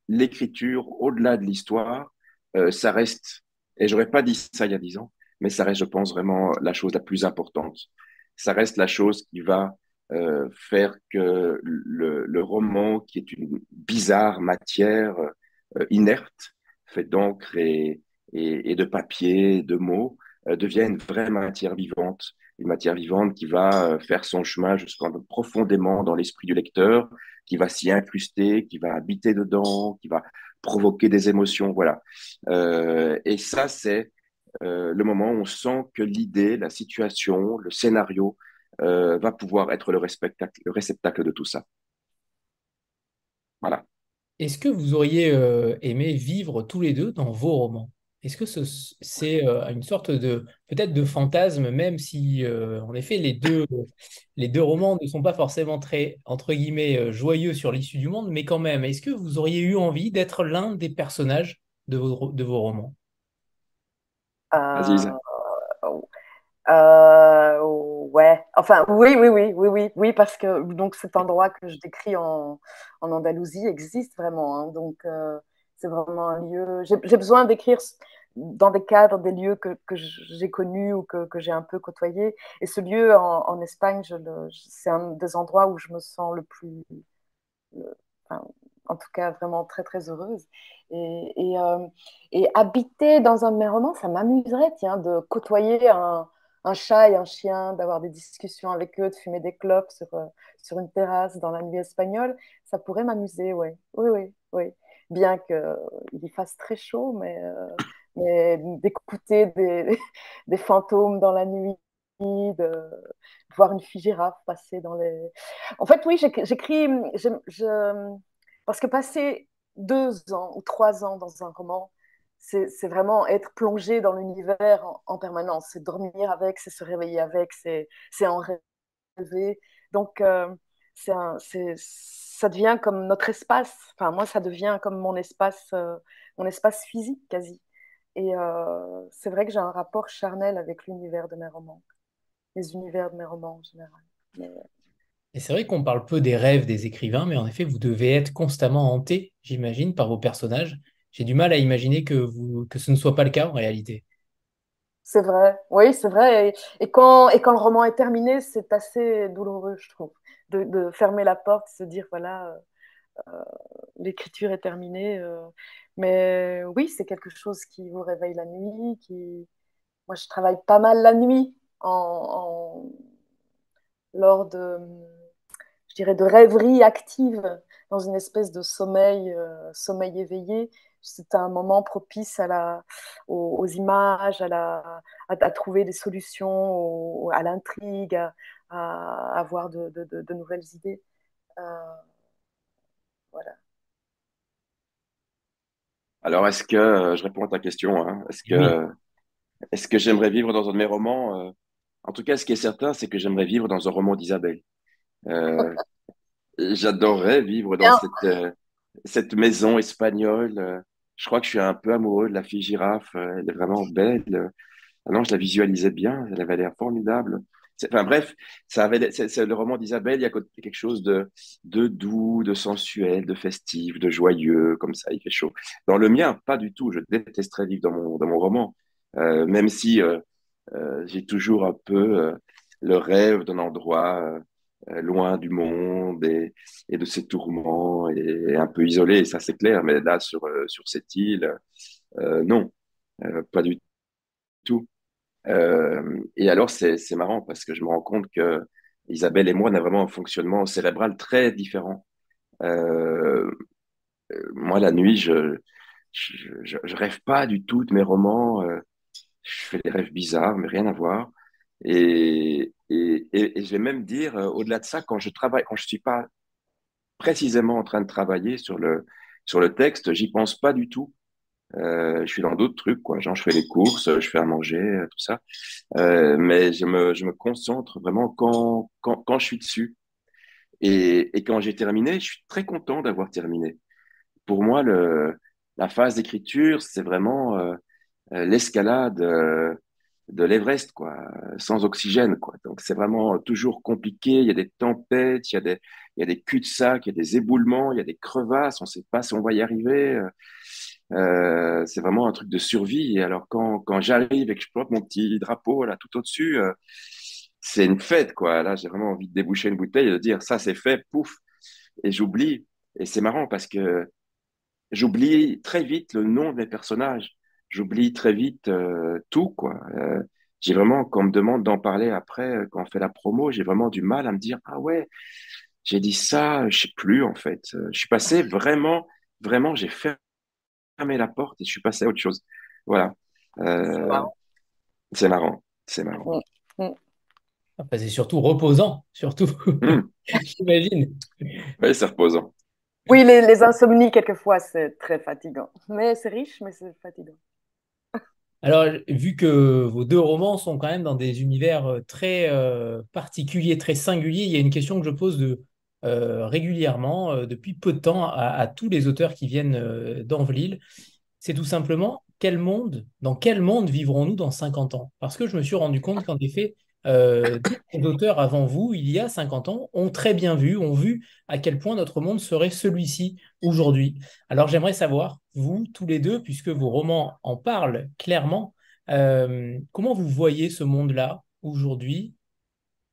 l'écriture, au-delà de l'histoire, euh, ça reste, et j'aurais pas dit ça il y a dix ans, mais ça reste, je pense, vraiment la chose la plus importante. Ça reste la chose qui va euh, faire que le, roman, qui est une bizarre matière euh, inerte, fait d'encre et, de papier, de mots, euh, devient une vraie matière vivante, une matière vivante qui va euh, faire son chemin jusqu'en profondément dans l'esprit du lecteur, qui va s'y incruster, qui va habiter dedans, qui va provoquer des émotions, voilà. Euh, et ça, c'est euh, le moment où on sent que l'idée, la situation, le scénario euh, va pouvoir être le, le réceptacle de tout ça. Voilà. Est-ce que vous auriez aimé vivre tous les deux dans vos romans? Est-ce que c'est euh, une sorte de peut-être de fantasme, même si euh, en effet les deux, les deux romans ne sont pas forcément très entre guillemets joyeux sur l'issue du monde, mais quand même, est-ce que vous auriez eu envie d'être l'un des personnages de vos, de vos romans? Euh, ouais, enfin oui, oui, oui, oui, oui, oui, parce que donc cet endroit que je décris en, en Andalousie existe vraiment. Hein, donc euh, c'est vraiment un lieu. J'ai besoin d'écrire dans des cadres des lieux que, que j'ai connus ou que, que j'ai un peu côtoyés. Et ce lieu en, Espagne, c'est un des endroits où je me sens le plus, en tout cas vraiment très très heureuse. Et, et, euh, et habiter dans un de mes romans, ça m'amuserait, tiens, de côtoyer un un chat et un chien, d'avoir des discussions avec eux, de fumer des clopes sur, euh, sur une terrasse dans la nuit espagnole, ça pourrait m'amuser, ouais. oui, oui, oui. Bien qu'il euh, fasse très chaud, mais, euh, d'écouter <laughs> des, fantômes dans la nuit, de, voir une fille girafe passer dans les... En fait, oui, j'écris, parce que passer deux ans ou trois ans dans un roman, c'est vraiment être plongé dans l'univers en, permanence. C'est dormir avec, c'est se réveiller avec, c'est en rêver. Donc, euh, un, ça devient comme notre espace. Enfin, moi, ça devient comme mon espace, euh, mon espace physique quasi. Et euh, c'est vrai que j'ai un rapport charnel avec l'univers de mes romans, les univers de mes romans en général. Et c'est vrai qu'on parle peu des rêves des écrivains, mais en effet, vous devez être constamment hanté, j'imagine, par vos personnages. J'ai du mal à imaginer que, vous, que ce ne soit pas le cas en réalité. C'est vrai, oui, c'est vrai. Et, quand, et quand le roman est terminé, c'est assez douloureux, je trouve, de, fermer la porte, se dire, voilà, euh, l'écriture est terminée. Euh. mais oui, c'est quelque chose qui vous réveille la nuit. Qui... Moi, je travaille pas mal la nuit en, lors de, je dirais, de rêveries actives dans une espèce de sommeil, sommeil éveillé. C'est un moment propice aux, images, à, trouver des solutions, à l'intrigue, à, avoir de, de, de, nouvelles idées. voilà. Alors, est-ce que, je réponds à ta question, hein, est-ce que, est-ce que j'aimerais vivre dans un de mes romans En tout cas, ce qui est certain, c'est que j'aimerais vivre dans un roman d'Isabelle. Euh, <laughs> J'adorerais vivre dans cette, euh, cette maison espagnole. Je crois que je suis un peu amoureux de la fille girafe. Elle est vraiment belle. Ah non, je la visualisais bien. Elle avait l'air formidable. Enfin bref, ça avait, c'est, le roman d'Isabelle, il y a quelque chose de, de doux, de sensuel, de festif, de joyeux, comme ça, il fait chaud. Dans le mien, pas du tout. Je détesterais vivre dans mon, dans mon roman, euh, même si euh, euh, j'ai toujours un peu le rêve d'un endroit loin du monde et, et, de ses tourments et, un peu isolé, ça c'est clair. Mais là, sur, sur cette île, non, pas du tout. Et alors, c'est marrant parce que je me rends compte que Isabelle et moi, on a vraiment un fonctionnement cérébral très différent. Euh, moi, la nuit, je, je, rêve pas du tout de mes romans. Euh, je fais des rêves bizarres, mais rien à voir. Et, et, et, je vais même dire, euh, au-delà de ça, quand je travaille, quand je suis pas précisément en train de travailler sur le, sur le texte, j'y pense pas du tout. Euh, je suis dans d'autres trucs, quoi. Genre, je fais les courses, je fais à manger, euh, tout ça. Euh, mais je me, concentre vraiment quand, je suis dessus. Et, quand j'ai terminé, je suis très content d'avoir terminé. Pour moi, la phase d'écriture, c'est vraiment l'escalade de l'Everest, quoi, sans oxygène, quoi. Donc c'est vraiment toujours compliqué. Il y a des tempêtes, il y a des, il y a des cul-de-sac, il y a des éboulements, il y a des crevasses. On ne sait pas si on va y arriver. Euh, c'est vraiment un truc de survie. Et alors quand, quand j'arrive et que je porte mon petit drapeau là tout au-dessus, euh, c'est une fête, quoi. Là, j'ai vraiment envie de déboucher une bouteille et de dire ça, c'est fait, pouf. Et j'oublie. Et c'est marrant parce que j'oublie très vite le nom de mes personnages j'oublie très vite euh, tout, quoi. J'ai vraiment, quand on me demande d'en parler après, quand on fait la promo, j'ai vraiment du mal à me dire, ah ouais, j'ai dit ça, je sais plus, en fait. Je suis passé vraiment, vraiment, j'ai fermé la porte et je suis passé à autre chose. Voilà. c'est marrant. C'est marrant. Mm, mm. Ah, c'est surtout reposant, surtout, mm. <laughs> j'imagine. Oui, c'est reposant. Oui, les, les, insomnies, quelquefois, c'est très fatigant. Mais c'est riche, mais c'est fatigant. Alors, vu que vos deux romans sont quand même dans des univers euh, très euh, particuliers, très singuliers, il y a une question que je pose de, euh, régulièrement, depuis peu de temps, à, tous les auteurs qui viennent d'Anvlil. C'est tout simplement quel monde, dans quel monde vivrons-nous dans 50 ans? Parce que je me suis rendu compte qu'en effet, euh, les auteurs avant vous, il y a 50 ans, ont très bien vu, ont vu à quel point notre monde serait celui-ci aujourd'hui. Alors j'aimerais savoir, vous, tous les deux, puisque vos romans en parlent clairement, euh, comment vous voyez ce monde-là aujourd'hui,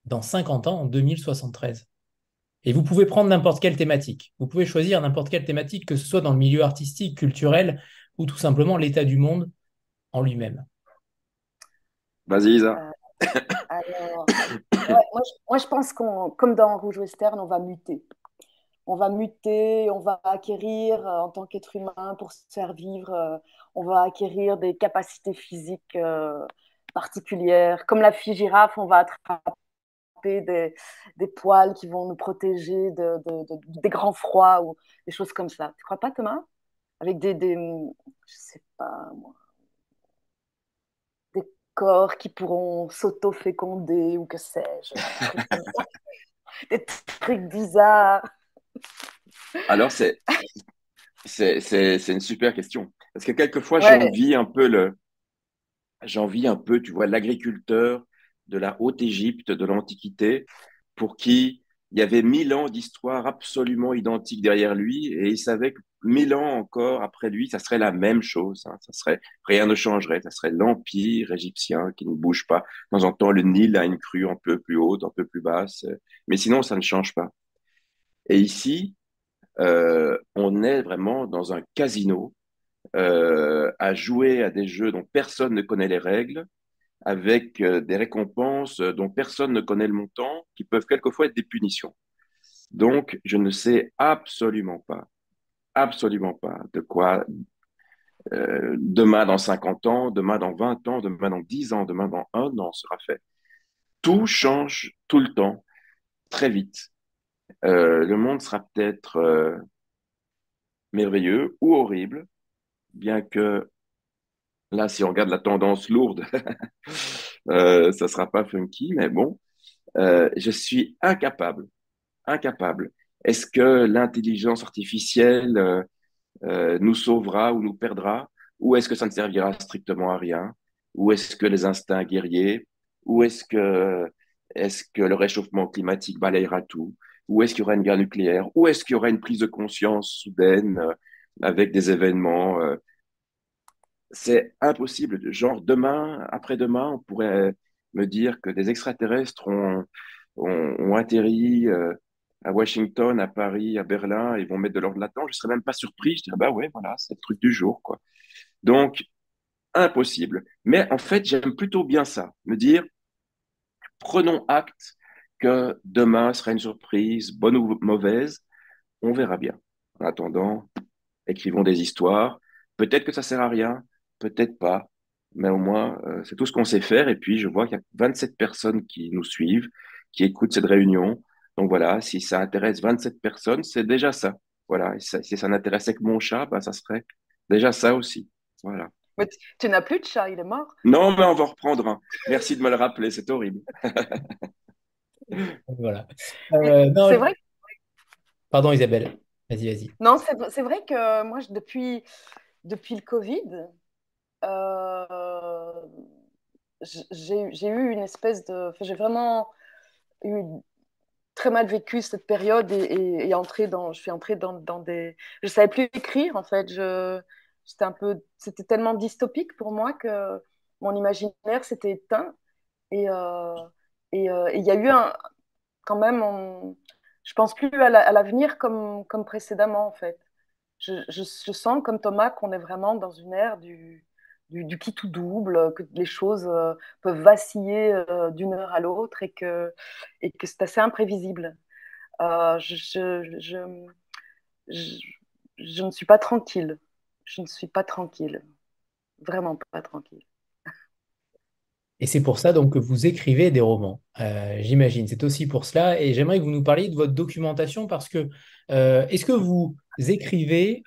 dans 50 ans, en 2073 Et vous pouvez prendre n'importe quelle thématique. Vous pouvez choisir n'importe quelle thématique, que ce soit dans le milieu artistique, culturel, ou tout simplement l'état du monde en lui-même. Vas-y, Isa. Euh, alors, <coughs> moi, je, pense qu'on, comme dans Rouge Western, on va muter. On va muter, on va acquérir euh, en tant qu'être humain pour se faire vivre, euh, on va acquérir des capacités physiques euh, particulières. Comme la fille girafe, on va attraper des, des poils qui vont nous protéger de, des grands froids ou des choses comme ça. Tu crois pas, Thomas? Avec des, des, je sais pas moi, corps qui pourront s'auto-féconder ou que sais-je. <laughs> Des trucs bizarres. Alors, c'est, c'est, c'est, c'est une super question. Parce que quelquefois, j'envie un peu le, j'envie un peu, tu vois, l'agriculteur de la Haute-Égypte, de l'Antiquité, pour qui il y avait mille ans d'histoire absolument identique derrière lui et il savait que mille ans encore après lui, ça serait la même chose. Hein. Ça serait rien ne changerait. Ça serait l'empire égyptien qui ne bouge pas. De temps en temps, le Nil a une crue un peu plus haute, un peu plus basse, mais sinon, ça ne change pas. Et ici, euh, on est vraiment dans un casino euh, à jouer à des jeux dont personne ne connaît les règles, avec euh, des récompenses dont personne ne connaît le montant, qui peuvent quelquefois être des punitions. Donc, je ne sais absolument pas, absolument pas de quoi euh, demain dans 50 ans, demain dans 20 ans, demain dans 10 ans, demain dans un an sera fait. Tout change tout le temps, très vite. Euh, le monde sera peut-être euh, merveilleux ou horrible, bien que là, si on regarde la tendance lourde, <laughs> euh, ça sera pas funky, mais bon, euh, je suis incapable, incapable. Est-ce que l'intelligence artificielle euh, nous sauvera ou nous perdra, ou est-ce que ça ne servira strictement à rien, ou est-ce que les instincts guerriers, ou est-ce que que le réchauffement climatique balayera tout, ou est-ce qu'il y aura une guerre nucléaire, ou est-ce qu'il y aura une prise de conscience soudaine avec des événements c'est impossible. Genre, demain, après-demain, on pourrait me dire que des extraterrestres ont, atterri euh, à Washington, à Paris, à Berlin, et vont mettre de l'ordre là-dedans. Je serais même pas surpris. Je dirais, bah ouais, voilà, c'est le truc du jour, quoi. Donc, impossible. Mais en fait, j'aime plutôt bien ça. Me dire, prenons acte que demain sera une surprise, bonne ou mauvaise. On verra bien. En attendant, écrivons des histoires. Peut-être que ça sert à rien, peut-être pas, mais au moins, euh, c'est tout ce qu'on sait faire. Et puis, je vois qu'il y a 27 personnes qui nous suivent, qui écoutent cette réunion. Donc voilà, si ça intéresse 27 personnes, c'est déjà ça. Voilà, et ça, si ça n'intéressait que mon chat, bah, ça serait déjà ça aussi. Voilà. Mais tu, tu n'as plus de chat, il est mort. Non, mais on va en reprendre un. Merci de me le rappeler, c'est horrible. <laughs> Voilà. Euh, non, C'est vrai, pardon Isabelle, vas-y, vas-y. non, c'est c'est vrai que moi, je- depuis, depuis le Covid, j'ai j'ai eu une espèce de... J'ai vraiment eu très mal vécu cette période et, entré dans, je suis entrée dans, dans des... Je savais plus écrire, en fait. C'était tellement dystopique pour moi que mon imaginaire s'était éteint. Et euh, euh, et il y a eu un, quand même... on- je pense plus à la- à l'avenir comme, comme précédemment, en fait. Je, je sens, comme Thomas, qu'on est vraiment dans une ère du, du, qui tout double, que les choses euh, peuvent vaciller euh, d'une heure à l'autre et que, et que c'est assez imprévisible. Euh, je, je, je, je, ne suis pas tranquille. Je ne suis pas tranquille. Vraiment pas tranquille. Et c'est pour ça donc que vous écrivez des romans, euh, j'imagine. C'est aussi pour cela. Et j'aimerais que vous nous parliez de votre documentation parce que euh, est-ce que vous écrivez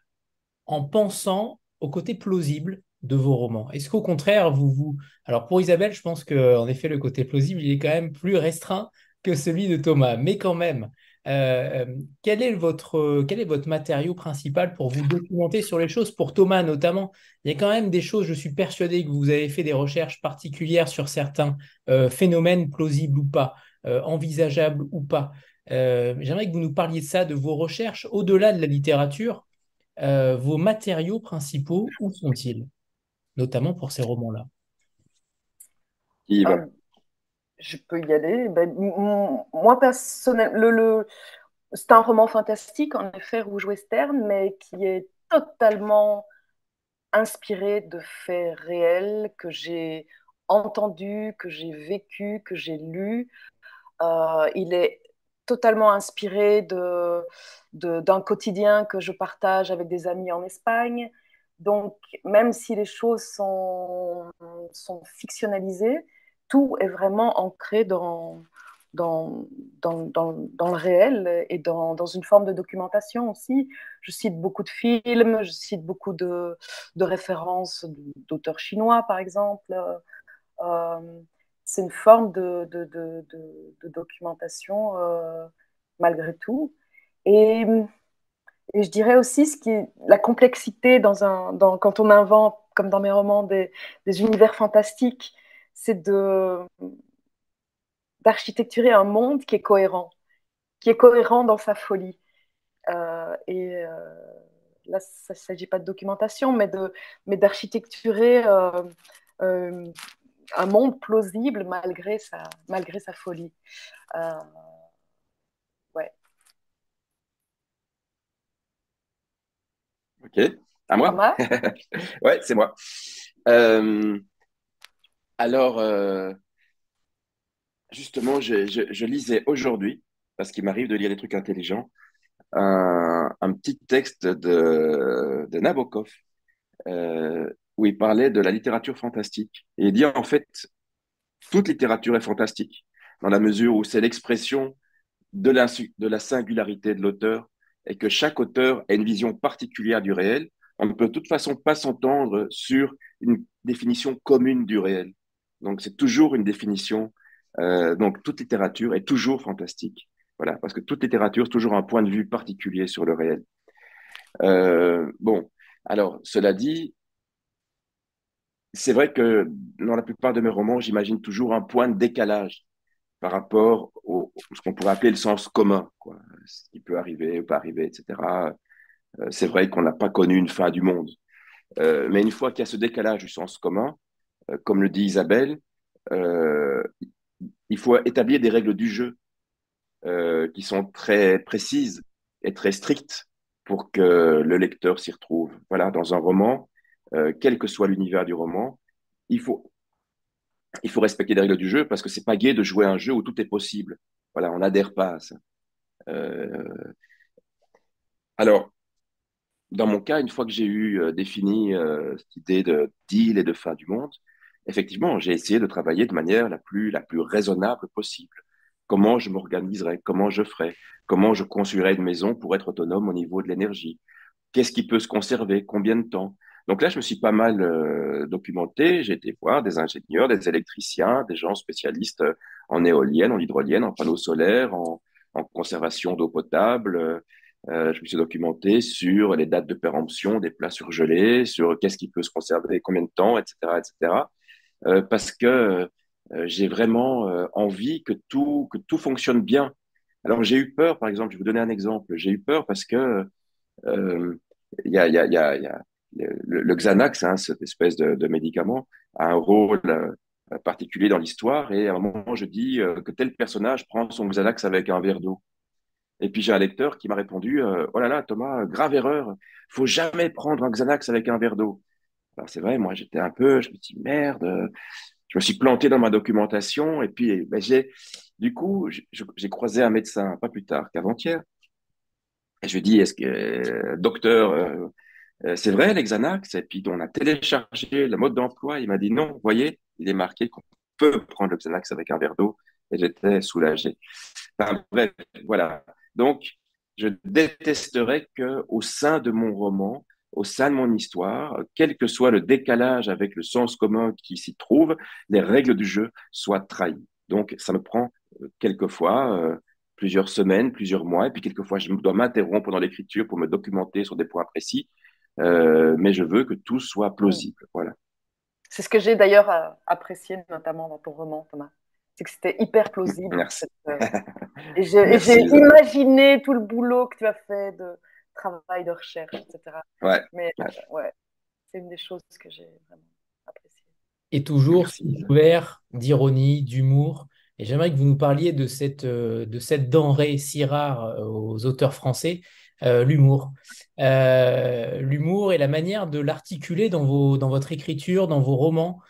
en pensant au côté plausible de vos romans? Est-ce qu'au contraire, vous vous... Alors pour Isabelle, je pense que en effet, le côté plausible, il est quand même plus restreint que celui de Thomas. Mais quand même, euh, euh, quel est votre, quel matériau principal pour vous documenter sur les choses? Pour Thomas notamment, il y a quand même des choses, je suis persuadé que vous avez fait des recherches particulières sur certains euh, phénomènes plausibles ou pas, envisageables ou pas. J'aimerais que vous nous parliez de ça, de vos recherches, au-delà de la littérature, vos matériaux principaux, où sont-ils? Notamment pour ces romans-là. Yves. Euh, je peux y aller. Ben, moi, personnellement, le, le- c'est un roman fantastique, en effet, Rouge Western, mais qui est totalement inspiré de faits réels que j'ai entendus, que j'ai vécus, que j'ai lus. Euh, il est totalement inspiré de, de- d'un quotidien que je partage avec des amis en Espagne. Donc, même si les choses sont, sont fictionnalisées, tout est vraiment ancré dans, le réel et dans, une forme de documentation aussi. Je cite beaucoup de films, je cite beaucoup de, références d'auteurs chinois, par exemple. Euh, c'est une forme de documentation euh, malgré tout. Et, et, je dirais aussi ce qui est la complexité dans un, quand on invente, comme dans mes romans, des, univers fantastiques, c'est d'architecturer un monde qui est cohérent, qui est cohérent dans sa folie. Euh, et euh, là, ça ne s'agit pas de documentation, mais mais d'architecturer euh, un monde plausible malgré sa, malgré sa folie. Euh, ouais. Ok, à moi? Thomas <laughs> Ouais, c'est moi. Euh, alors, euh, justement, je, je, je lisais aujourd'hui parce qu'il m'arrive de lire des trucs intelligents, un, petit texte de, de Nabokov euh, où il parlait de la littérature fantastique. Et il dit en fait, toute littérature est fantastique, dans la mesure où c'est l'expression de la, de la singularité de l'auteur et que chaque auteur a une vision particulière du réel. On ne peut de toute façon pas s'entendre sur une définition commune du réel. Donc c'est toujours une définition. Euh, donc toute littérature est toujours fantastique. Voilà, parce que toute littérature c'est toujours un point de vue particulier sur le réel. Euh, bon, alors cela dit, c'est vrai que dans la plupart de mes romans, j'imagine toujours un point de décalage par rapport au ce qu'on pourrait appeler le sens commun. Ce qui peut arriver ou pas arriver, etc. Euh, c'est vrai qu'on n'a pas connu une fin du monde. Euh, mais une fois qu'il y a ce décalage du sens commun, euh, comme le dit Isabelle, il faut établir des règles du jeu qui sont très précises et très strictes pour que le lecteur s'y retrouve. Voilà, dans un roman, quel que soit l'univers du roman, il faut il faut respecter les règles du jeu parce que c'est pas gai de jouer un jeu où tout est possible. Voilà, on n'adhère pas à ça. Euh, alors, dans mon cas, une fois que j'ai eu euh, défini euh, cette idée de deal et de fin du monde, effectivement, j'ai essayé de travailler de manière la plus, la plus raisonnable possible. Comment je m'organiserais, comment je ferais, comment je construirais une maison pour être autonome au niveau de l'énergie? Qu'est-ce qui peut se conserver, combien de temps? Donc là, je me suis pas mal documenté. J'ai été voir des ingénieurs, des électriciens, des gens spécialistes en éolienne, en hydrolienne, en panneaux solaires, en, conservation d'eau potable. Euh, je me suis documenté sur les dates de péremption des plats surgelés, sur qu'est-ce qui peut se conserver, combien de temps, etc., etc. parce que j'ai vraiment envie que tout que tout fonctionne bien. Alors j'ai eu peur, par exemple, je vais vous donner un exemple. J'ai eu peur parce que il y a, y, a, y, y a le, Xanax, hein, cette espèce de, médicament, a un rôle euh, particulier dans l'histoire. Et à un moment, je dis euh, que tel personnage prend son Xanax avec un verre d'eau. Et puis j'ai un lecteur qui m'a répondu euh, Oh là là, Thomas, grave erreur, faut jamais prendre un Xanax avec un verre d'eau. Alors c'est vrai, moi j'étais un peu, je me dis merde, je me suis planté dans ma documentation. Et puis ben, j'ai, du coup, j'ai croisé un médecin pas plus tard qu'avant-hier. Et je lui dis Est-ce que, docteur, euh, c'est vrai, les Xanax, et puis on a téléchargé le mode d'emploi. Il m'a dit non, voyez, il est marqué qu'on peut prendre le Xanax avec un verre d'eau, et j'étais soulagé. Enfin, bref, voilà. Donc, je détesterais que, au sein de mon roman, au sein de mon histoire, quel que soit le décalage avec le sens commun qui s'y trouve, les règles du jeu soient trahies. Donc, ça me prend euh, quelquefois euh, plusieurs semaines, plusieurs mois, et puis quelquefois, je dois m'interrompre dans l'écriture pour me documenter sur des points précis. Euh, mais je veux que tout soit plausible. Voilà. C'est ce que j'ai d'ailleurs euh, apprécié, notamment dans ton roman, Thomas. C'est que c'était hyper plausible. Merci. Euh, <laughs> et j'ai imaginé tout le boulot que tu as fait de travail de recherche, etc. Ouais. Mais ouais, c'est une des choses que j'ai vraiment appréciées. Et toujours ouvert d'ironie, d'humour. Et j'aimerais que vous nous parliez de cette, de cette denrée si rare aux auteurs français, euh, l'humour. Euh, l'humour et la manière de l'articuler dans, dans votre écriture, dans vos romans.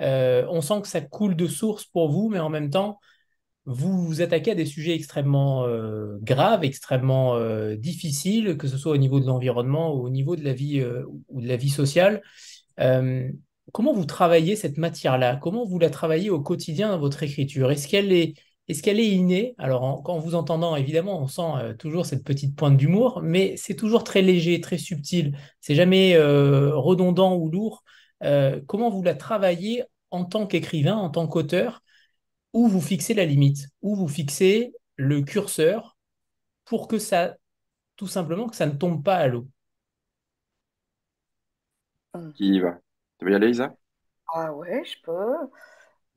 Euh, on sent que ça coule de source pour vous, mais en même temps, vous vous attaquez à des sujets extrêmement graves, extrêmement difficiles, que ce soit au niveau de l'environnement ou au niveau de la vie ou de la vie sociale. comment vous travaillez cette matière-là? Comment vous la travaillez au quotidien dans votre écriture? Est-ce qu'elle est est-ce qu'elle est innée? Alors, en, quand vous entendant, évidemment, on sent euh, toujours cette petite pointe d'humour, mais c'est toujours très léger, très subtil. C'est jamais euh, redondant ou lourd. Euh, comment vous la travaillez en tant qu'écrivain, en tant qu'auteur? Où vous fixez la limite? Où vous fixez le curseur pour que ça, tout simplement, que ça ne tombe pas à l'eau? Qui y va? Tu veux y aller, Isa? Ah ouais, je peux.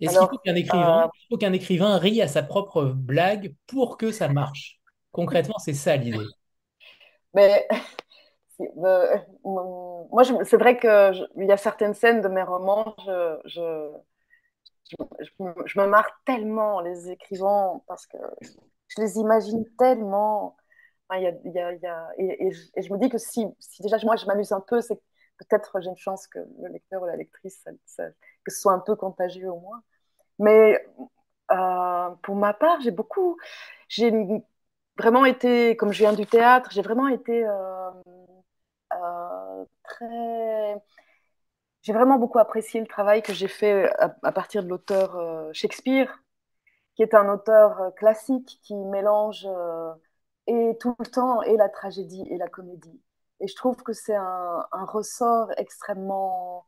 Est-ce qu'il faut qu'un écrivain, euh, rie à sa propre blague pour que ça marche? Concrètement, c'est ça l'idée. Mais <laughs> euh, moi, c'est vrai qu'il y a certaines scènes de mes romans, je, je, je, me marre tellement en les écrivant parce que je les imagine tellement. il y a, il y a, et, je, me dis que si, si déjà moi je m'amuse un peu, c'est peut-être j'ai une chance que le lecteur ou la lectrice, que ce soit un peu contagieux au moins. Mais euh, pour ma part, j'ai beaucoup, j'ai vraiment été, comme je viens du théâtre, j'ai vraiment été euh, euh, très. J'ai vraiment beaucoup apprécié le travail que j'ai fait à, partir de l'auteur Shakespeare, qui est un auteur classique qui mélange et tout le temps et la tragédie et la comédie. Et je trouve que c'est un, ressort extrêmement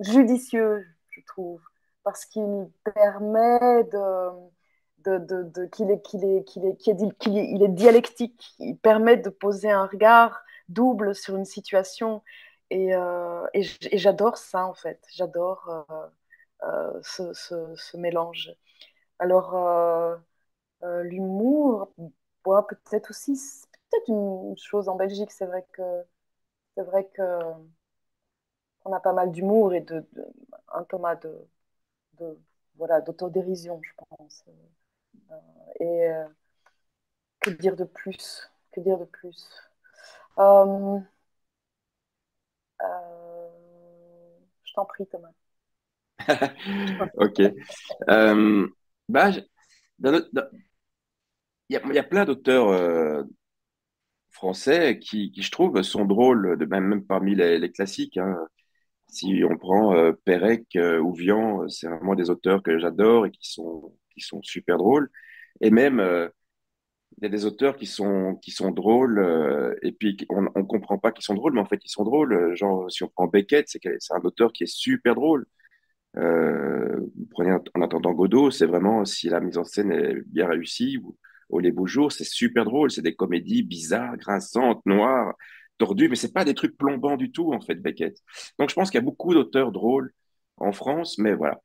judicieux, trouve, parce qu'il permet de de, qu'il est, qu'il est, qu'il est, qu'il est, est dialectique. Il permet de poser un regard double sur une situation. Et, euh, et j'adore ça, en fait. J'adore euh, euh, ce, ce, mélange. Alors, l'humour, peut-être aussi, peut-être une chose en Belgique, c'est vrai que c'est vrai que on a pas mal d'humour et de, thomas de, voilà d'autodérision, je pense. Euh, et euh, que dire de plus? Que dire de plus? Euh, Je t'en prie, Thomas. ok. il y, a plein d'auteurs français qui, je trouve, sont drôles, même parmi les, classiques. Hein. Si on prend Pérec ou Vian, c'est vraiment des auteurs que j'adore et qui sont qui sont super drôles. Et même, euh, il y a des auteurs qui sont, qui sont drôles, euh, et puis on ne comprend pas qu'ils sont drôles, mais en fait, ils sont drôles. Genre, si on prend Beckett, c'est un auteur qui est super drôle. Euh, prenez en attendant Godot, c'est vraiment si la mise en scène est bien réussie, ou, Les Beaux Jours, c'est super drôle. C'est des comédies bizarres, grinçantes, noires, tordues, mais c'est pas des trucs plombants du tout, en fait, Beckett. Donc, je pense qu'il y a beaucoup d'auteurs drôles en France, mais voilà.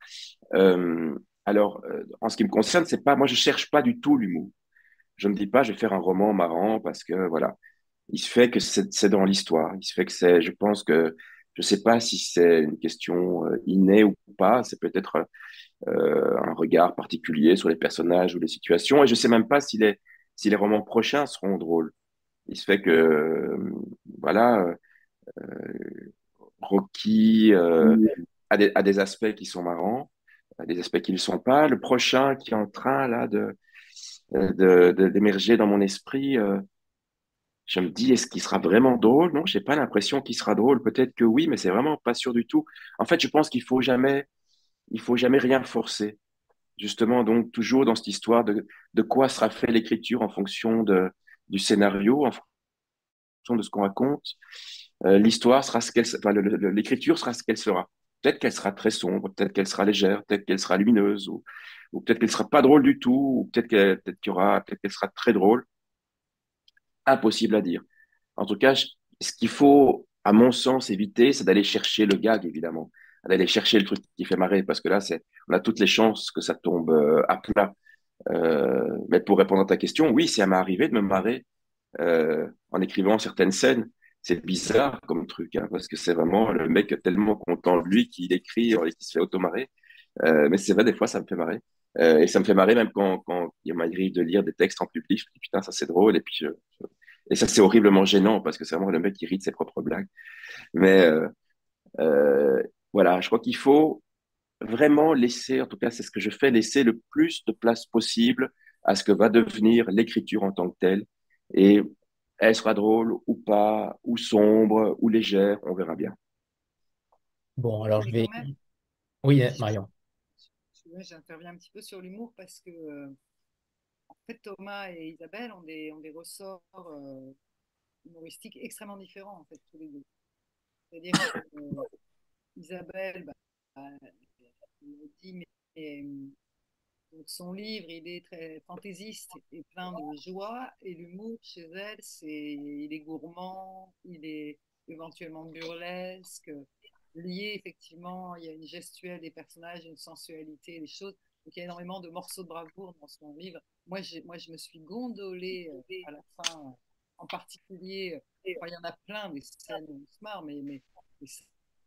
Euh, alors, euh, en ce qui me concerne, c'est pas, moi, je cherche pas du tout l'humour. Je me dis pas, je vais faire un roman marrant parce que voilà, il se fait que c'est dans l'histoire. Il se fait que c'est, je pense que, je sais pas si c'est une question euh, innée ou pas. C'est peut-être un regard particulier sur les personnages ou les situations. Et je sais même pas si les, si les romans prochains seront drôles. Il se fait que, voilà, Rocky a des, a des aspects qui sont marrants des aspects qui ne sont pas. Le prochain qui est en train là de d'émerger dans mon esprit, euh, je me dis, est-ce qu'il sera vraiment drôle? Non, j'ai pas l'impression qu'il sera drôle. Peut-être que oui, mais c'est vraiment pas sûr du tout. En fait, je pense qu'il faut jamais, il faut jamais rien forcer. Justement, donc toujours dans cette histoire de, de quoi sera fait l'écriture en fonction de, du scénario, en fonction de ce qu'on raconte. Euh, l'histoire sera ce qu'elle, l'écriture sera ce qu'elle sera. Peut-être qu'elle sera très sombre, peut-être qu'elle sera légère, peut-être qu'elle sera lumineuse, ou, peut-être qu'elle sera pas drôle du tout, ou peut-être qu'elle aura, peut-être qu'elle sera très drôle. Impossible à dire. En tout cas, ce qu'il faut, à mon sens, éviter, c'est d'aller chercher le gag, évidemment, d'aller chercher le truc qui fait marrer, parce que là, c'est, on a toutes les chances que ça tombe euh, à plat. Euh, mais pour répondre à ta question, oui, ça m'est arrivé de me marrer euh, en écrivant certaines scènes c'est bizarre comme truc, hein, parce que c'est vraiment le mec tellement content de lui qu'il écrit et qu'il se fait automarrer. Euh, mais c'est vrai, des fois, ça me fait marrer. Euh, et ça me fait marrer même quand, quand il m'arrive de lire des textes en public. Je me dis, putain, ça c'est drôle. Et puis, je, et ça c'est horriblement gênant parce que c'est vraiment le mec qui rit de ses propres blagues. Mais euh, euh, voilà, je crois qu'il faut vraiment laisser, en tout cas, c'est ce que je fais, laisser le plus de place possible à ce que va devenir l'écriture en tant que telle. Et elle sera drôle ou pas, ou sombre, ou légère, on verra bien. Bon, alors je vais. Oui, Marion. J'interviens un petit peu sur l'humour parce que euh, en fait, Thomas et Isabelle ont des, ont des ressorts euh, humoristiques extrêmement différents, en fait, tous les deux. C'est-à-dire que euh, Isabelle, bah, dit, mais son livre, il est très fantaisiste et plein de joie. Et l'humour chez elle, c'est, il est gourmand, il est éventuellement burlesque, lié effectivement, il y a une gestuelle des personnages, une sensualité des choses. Donc il y a énormément de morceaux de bravoure dans son livre. Moi, moi je me suis gondolée euh, à la fin, en particulier, il y en a plein des scènes où on se marre, mais, mais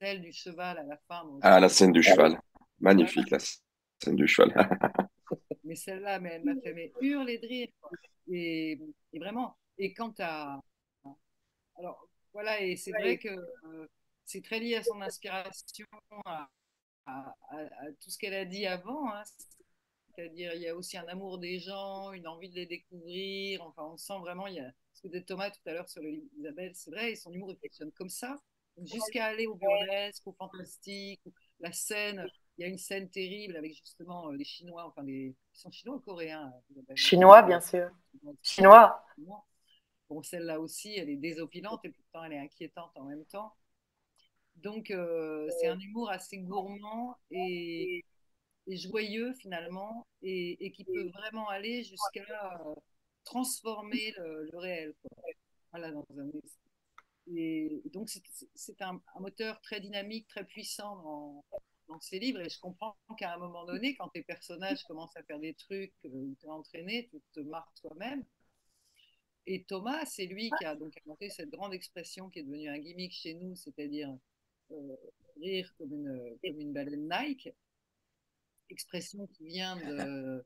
celle du cheval à la fin. ah, la scène du cheval. Magnifique, la scène du cheval. <laughs> mais celle-là, mais elle m'a fait mais, hurler de rire. Et, vraiment, et quant à. Alors, voilà, et c'est vrai que euh, c'est très lié à son inspiration, à, tout ce qu'elle a dit avant. Hein. C'est-à-dire, il y a aussi un amour des gens, une envie de les découvrir. Enfin, on sent vraiment, il y a ce que disait Thomas tout à l'heure sur le livre d'Isabelle, c'est vrai, son humour il fonctionne comme ça. Jusqu'à aller au burlesque, au fantastique, la scène. Il y a une scène terrible avec justement les Chinois, enfin, les... ils sont chinois ou coréens Chinois, bien sûr. Chinois. Bon, celle-là aussi, elle est désopilante et pourtant elle est inquiétante en même temps. Donc, euh, c'est un humour assez gourmand et, joyeux finalement, et, qui peut vraiment aller jusqu'à euh, transformer le, réel. Voilà, dans un... Et donc, c'est un, moteur très dynamique, très puissant dans, dans ces livres. Et je comprends qu'à un moment donné, quand tes personnages commencent à faire des trucs euh, où tu es entraîné, tu te marres toi-même. Et Thomas, c'est lui qui a donc inventé cette grande expression qui est devenue un gimmick chez nous, c'est-à-dire euh, rire comme une, comme une baleine Nike. Expression qui vient de,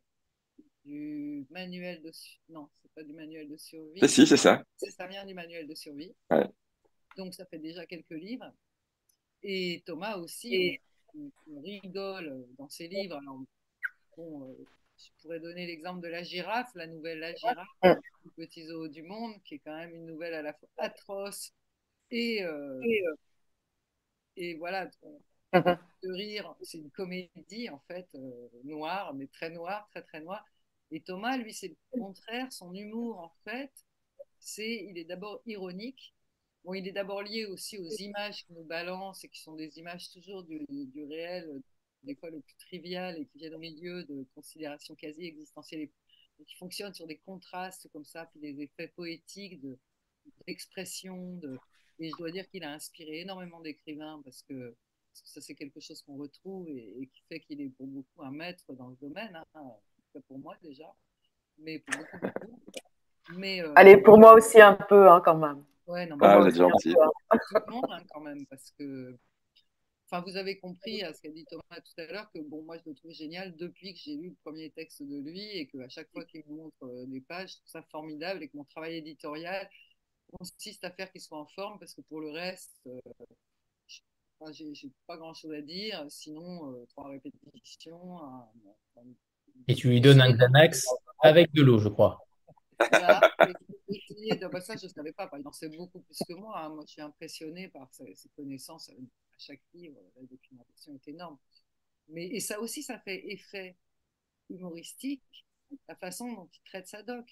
du manuel de non, c'est pas du manuel de survie. Si, c'est ça. Ça vient du manuel de survie. Donc ça fait déjà quelques livres. Et Thomas aussi, on, rigole dans ses livres. bon, euh, je pourrais donner l'exemple de la girafe, la nouvelle La girafe, le petit zoo du monde, qui est quand même une nouvelle à la fois atroce et, euh, euh, et, voilà, de <laughs> rire. C'est une comédie en fait noire, mais très noire, très très noire. Et Thomas, lui, c'est le contraire. Son humour, en fait, c'est, il est d'abord ironique. Bon, il est d'abord lié aussi aux images qui nous balancent et qui sont des images toujours du, du réel, des fois le plus trivial et qui viennent au milieu de considérations quasi existentielles et qui fonctionnent sur des contrastes comme ça, puis des effets poétiques d'expression. De, et je dois dire qu'il a inspiré énormément d'écrivains parce que, ça, c'est quelque chose qu'on retrouve et, qui fait qu'il est pour beaucoup un maître dans le domaine, hein, pour moi déjà, mais pour beaucoup, beaucoup. Mais, euh, Allez, pour moi aussi un peu hein, quand même. Ouais, non, ah, vous êtes gentil. Tout le monde hein, quand même, parce que Enfin, vous avez compris à ce qu'a dit Thomas tout à l'heure que bon, moi je le trouve génial depuis que j'ai lu le premier texte de lui et qu'à chaque fois qu'il me montre euh, des pages, je trouve ça formidable et que mon travail éditorial consiste à faire qu'il soit en forme parce que pour le reste, euh, j'ai pas grand chose à dire. Sinon, euh, trois répétitions. et tu lui donnes un Xanax avec de l'eau, je crois. Bah, ça, je ne savais pas. Il en sait beaucoup plus que moi. Hein. Moi, je suis impressionné par ses, connaissances chaque livre, la documentation est énorme. Mais, et ça aussi, ça fait effet humoristique, la façon dont il traite sa doc.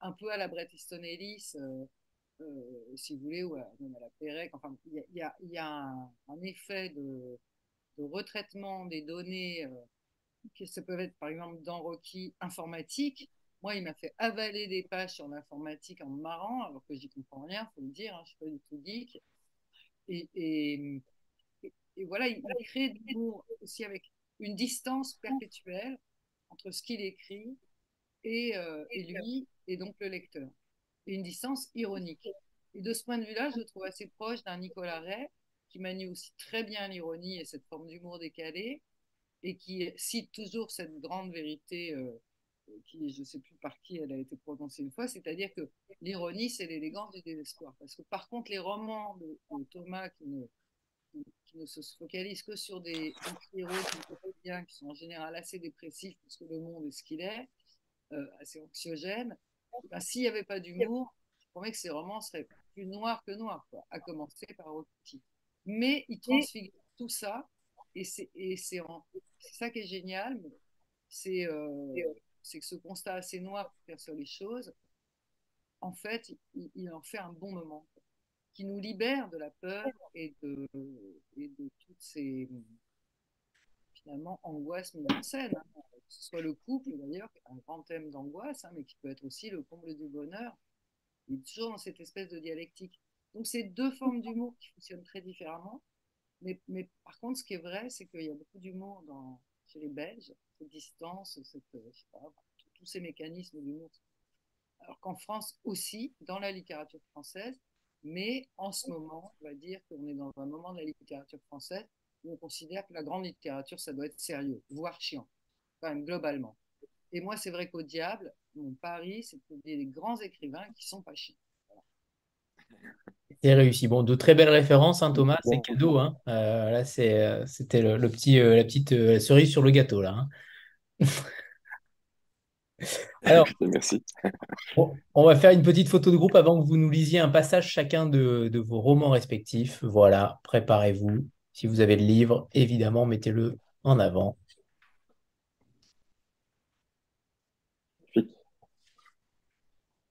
Un peu à la Bret Easton Ellis, euh, euh, si vous voulez, ou à, même à la Pérec. Enfin, il y a, un, effet de, retraitement des données, euh, qui ça peut être par exemple dans Rocky informatique. Moi, il m'a fait avaler des pages sur l'informatique en me marrant, alors que j'y comprends rien, faut le dire, hein, je suis pas du tout geek. Et, voilà, il, crée du l'humour aussi avec une distance perpétuelle entre ce qu'il écrit et, euh, lui, et donc le lecteur. Une distance ironique. Et de ce point de vue-là, je le trouve assez proche d'un Nicolas Ray, qui manie aussi très bien l'ironie et cette forme d'humour décalé, et qui cite toujours cette grande vérité euh, qui, je ne sais plus par qui elle a été prononcée une fois, c'est-à-dire que l'ironie, c'est l'élégance du désespoir. Parce que par contre, les romans de, de Thomas qui ne qui ne se focalisent que sur des héros qui bien, qui sont en général assez dépressifs parce que le monde est ce qu'il est, euh, assez anxiogène. Ben, S'il n'y avait pas d'humour, je promets que ces romans seraient plus noirs que noirs, quoi, à commencer par Rocky. Mais il transfigure tout ça, et c'est ça qui est génial. Euh, c'est que ce constat assez noir pour faire sur les choses, en fait, il, en fait un bon moment qui nous libère de la peur et de, toutes ces finalement angoisses mises en scène. Hein. Que ce soit le couple d'ailleurs, un grand thème d'angoisse, hein, mais qui peut être aussi le comble du bonheur. Il est toujours dans cette espèce de dialectique. Donc c'est deux formes d'humour qui fonctionnent très différemment. Mais, par contre, ce qui est vrai, c'est qu'il y a beaucoup d'humour les Belges, cette distance, pas, tous ces mécanismes d'humour. Alors qu'en France aussi, dans la littérature française, mais en ce moment, on va dire qu'on est dans un moment de la littérature française où on considère que la grande littérature, ça doit être sérieux, voire chiant, quand même globalement. Et moi, c'est vrai qu'au diable, mon pari, c'est de des grands écrivains qui sont pas chiants. C'est réussi. Bon, de très belles références, hein, Thomas. C'est cadeau. Hein. Euh, là, c'est, euh, c'était le, petit, euh, la petite cerise sur le gâteau là. Hein. <laughs> Alors, Merci. <laughs> on va faire une petite photo de groupe avant que vous nous lisiez un passage chacun de, de vos romans respectifs. Voilà, préparez-vous. Si vous avez le livre, évidemment, mettez-le en avant.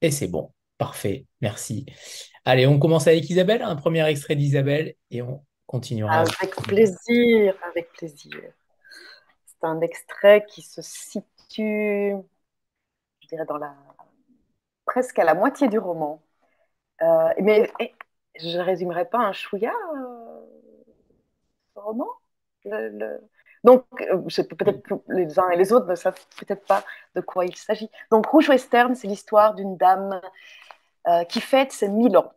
Et c'est bon. Parfait. Merci. Allez, on commence avec Isabelle. Un premier extrait d'Isabelle et on continuera. Avec plaisir, avec plaisir. C'est un extrait qui se situe, je dirais, dans la presque à la moitié du roman. Euh, mais je ne résumerai pas un chouïa, euh, ce roman? Donc, euh, peut-être les uns et les autres ne savent peut-être pas de quoi il s'agit. Donc, Rouge Western, c'est l'histoire d'une dame euh, qui fête ses 1000 ans.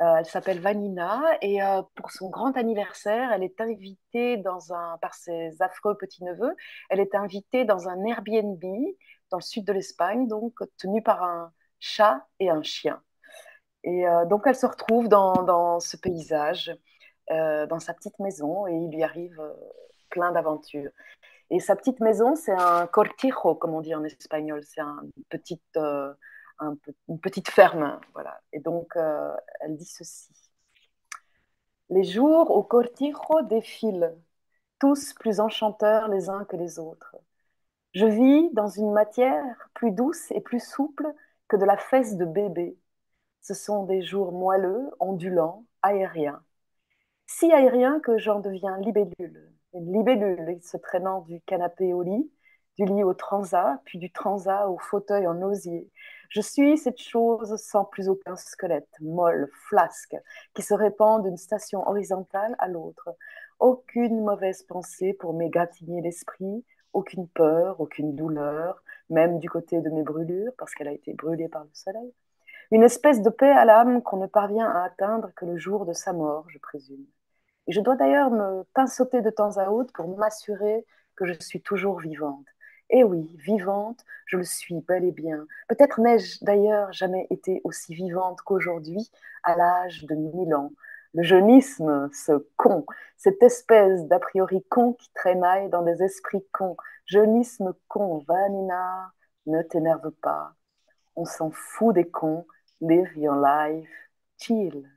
Euh, elle s'appelle Vanina et pour son grand anniversaire, elle est invitée dans un, par ses affreux petits-neveux, elle est invitée dans un Airbnb dans le sud de l'Espagne, donc tenu par un chat et un chien. Et donc elle se retrouve dans, dans ce paysage, dans sa petite maison, et il lui arrive plein d'aventures. Et sa petite maison, c'est un cortijo, comme on dit en espagnol. C'est une petite, euh, une petite ferme. Voilà. Et donc, euh, elle dit ceci. Les jours au cortijo défilent, tous plus enchanteurs les uns que les autres. Je vis dans une matière plus douce et plus souple que de la fesse de bébé. Ce sont des jours moelleux, ondulants, aériens. Si aériens que j'en deviens libellule libellule se traînant du canapé au lit, du lit au transat, puis du transat au fauteuil en osier. Je suis cette chose sans plus aucun squelette, molle, flasque, qui se répand d'une station horizontale à l'autre. Aucune mauvaise pensée pour m'égratigner l'esprit, aucune peur, aucune douleur, même du côté de mes brûlures, parce qu'elle a été brûlée par le soleil. Une espèce de paix à l'âme qu'on ne parvient à atteindre que le jour de sa mort, je présume. Et je dois d'ailleurs me pinceauter de temps à autre pour m'assurer que je suis toujours vivante. Et oui, vivante, je le suis bel et bien. Peut-être n'ai-je d'ailleurs jamais été aussi vivante qu'aujourd'hui, à l'âge de mille ans. Le jeunisme, ce con, cette espèce d'a priori con qui traînaille dans des esprits cons. Jeunisme con, Vanina, ne t'énerve pas. On s'en fout des cons. Live your life, chill.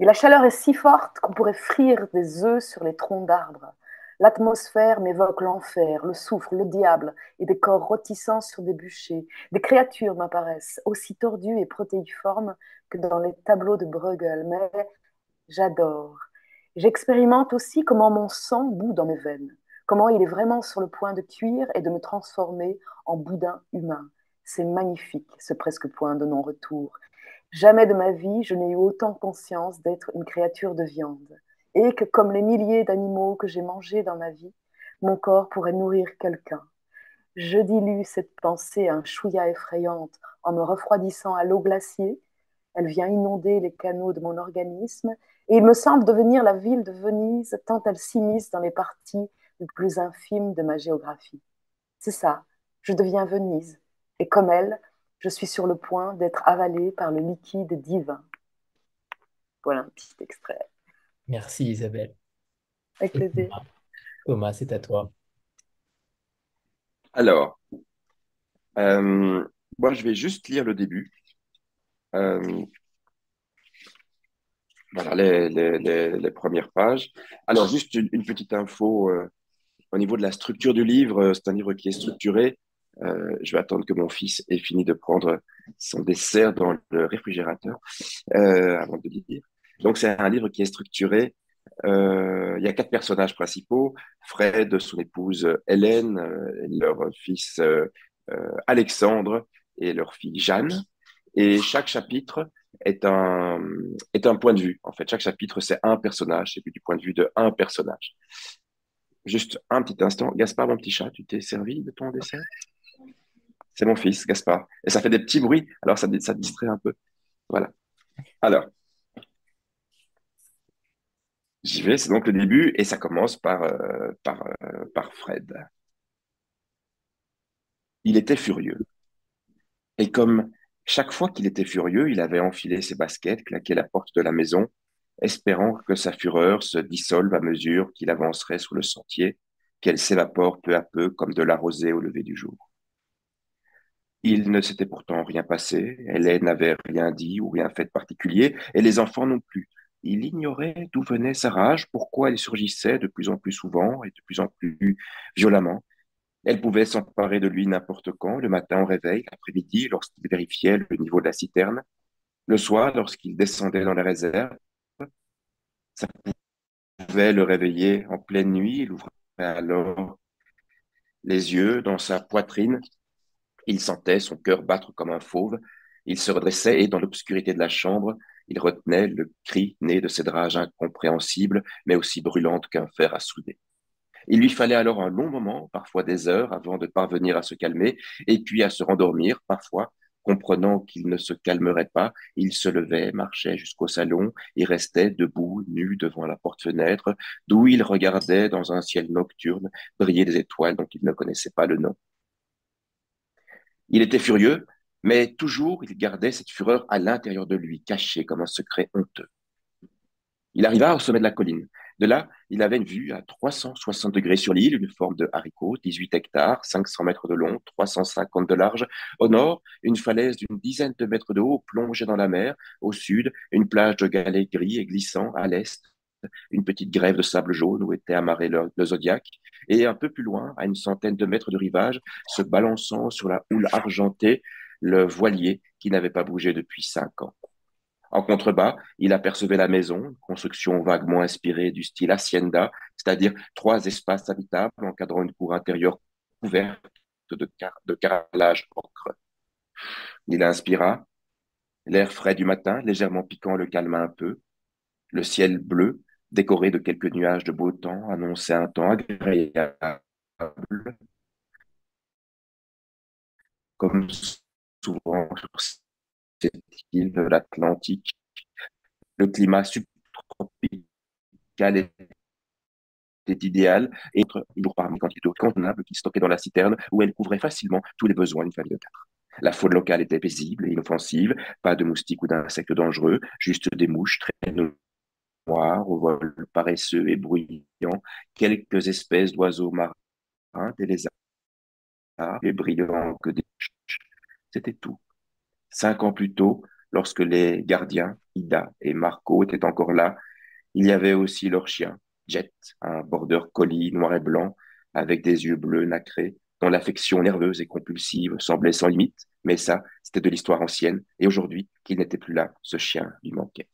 Et la chaleur est si forte qu'on pourrait frire des œufs sur les troncs d'arbres. L'atmosphère m'évoque l'enfer, le soufre, le diable et des corps rôtissants sur des bûchers. Des créatures m'apparaissent, aussi tordues et protéiformes que dans les tableaux de Bruegel, mais j'adore. J'expérimente aussi comment mon sang bout dans mes veines, comment il est vraiment sur le point de cuire et de me transformer en boudin humain. C'est magnifique, ce presque point de non-retour. Jamais de ma vie je n'ai eu autant conscience d'être une créature de viande, et que comme les milliers d'animaux que j'ai mangés dans ma vie, mon corps pourrait nourrir quelqu'un. Je dilue cette pensée un chouïa effrayante en me refroidissant à l'eau glaciée. Elle vient inonder les canaux de mon organisme, et il me semble devenir la ville de Venise tant elle s'immisce dans les parties les plus infimes de ma géographie. C'est ça, je deviens Venise, et comme elle, je suis sur le point d'être avalée par le liquide divin. Voilà un petit extrait. Merci Isabelle. Avec plaisir. Thomas, c'est à toi. Alors, euh, moi je vais juste lire le début. Euh, voilà les, premières pages. Alors, juste une, petite info euh, au niveau de la structure du livre. C'est un livre qui est structuré euh, je vais attendre que mon fils ait fini de prendre son dessert dans le réfrigérateur euh, avant de lire. Donc, c'est un livre qui est structuré. Euh, il y a quatre personnages principaux Fred, son épouse Hélène, leur fils Alexandre et leur fille Jeanne. Et chaque chapitre est un, est un point de vue. En fait, chaque chapitre, c'est un personnage, c'est du point de vue de un personnage. Juste un petit instant. Gaspard, mon petit chat, tu t'es servi de ton dessert? C'est mon fils, Gaspard. Et ça fait des petits bruits, alors ça, ça distrait un peu. Voilà. Alors, j'y vais, c'est donc le début, et ça commence par, euh, par, euh, par Fred. Il était furieux. Et comme chaque fois qu'il était furieux, il avait enfilé ses baskets, claqué la porte de la maison, espérant que sa fureur se dissolve à mesure qu'il avancerait sous le sentier, qu'elle s'évapore peu à peu comme de la rosée au lever du jour. Il ne s'était pourtant rien passé, Hélène n'avait rien dit ou rien fait de particulier, et les enfants non plus. Il ignorait d'où venait sa rage, pourquoi elle surgissait de plus en plus souvent et de plus en plus violemment. Elle pouvait s'emparer de lui n'importe quand, le matin au réveil, l'après-midi lorsqu'il vérifiait le niveau de la citerne, le soir lorsqu'il descendait dans les réserves. Ça pouvait le réveiller en pleine nuit, il ouvrait alors les yeux dans sa poitrine. Il sentait son cœur battre comme un fauve. Il se redressait et dans l'obscurité de la chambre, il retenait le cri né de cette rage incompréhensible, mais aussi brûlante qu'un fer à souder. Il lui fallait alors un long moment, parfois des heures, avant de parvenir à se calmer, et puis à se rendormir, parfois, comprenant qu'il ne se calmerait pas, il se levait, marchait jusqu'au salon et restait debout, nu devant la porte-fenêtre, d'où il regardait dans un ciel nocturne briller des étoiles dont il ne connaissait pas le nom. Il était furieux, mais toujours il gardait cette fureur à l'intérieur de lui, cachée comme un secret honteux. Il arriva au sommet de la colline. De là, il avait une vue à 360 degrés sur l'île, une forme de haricot, 18 hectares, 500 mètres de long, 350 de large. Au nord, une falaise d'une dizaine de mètres de haut plongée dans la mer. Au sud, une plage de galets gris et glissants. À l'est, une petite grève de sable jaune où était amarré le, zodiaque. Et un peu plus loin, à une centaine de mètres de rivage, se balançant sur la houle argentée, le voilier qui n'avait pas bougé depuis cinq ans. En contrebas, il apercevait la maison, construction vaguement inspirée du style hacienda, c'est-à-dire trois espaces habitables encadrant une cour intérieure couverte de, car de carrelage ocre. Il inspira. L'air frais du matin, légèrement piquant, le calma un peu. Le ciel bleu, décoré de quelques nuages de beau temps, annonçait un temps agréable. Comme souvent sur cette île de l'Atlantique. Le climat subtropical était idéal et lourd parmi quantité contenable qui stockait dans la citerne où elle couvrait facilement tous les besoins d'une famille de quatre. La faune locale était paisible et inoffensive, pas de moustiques ou d'insectes dangereux, juste des mouches très noires au vol paresseux et bruyants, quelques espèces d'oiseaux marins, des lézards, et brillants que des C'était tout. Cinq ans plus tôt, lorsque les gardiens, Ida et Marco, étaient encore là, il y avait aussi leur chien, Jet, un border collie noir et blanc, avec des yeux bleus nacrés, dont l'affection nerveuse et compulsive semblait sans limite, mais ça, c'était de l'histoire ancienne, et aujourd'hui, qu'il n'était plus là, ce chien lui manquait.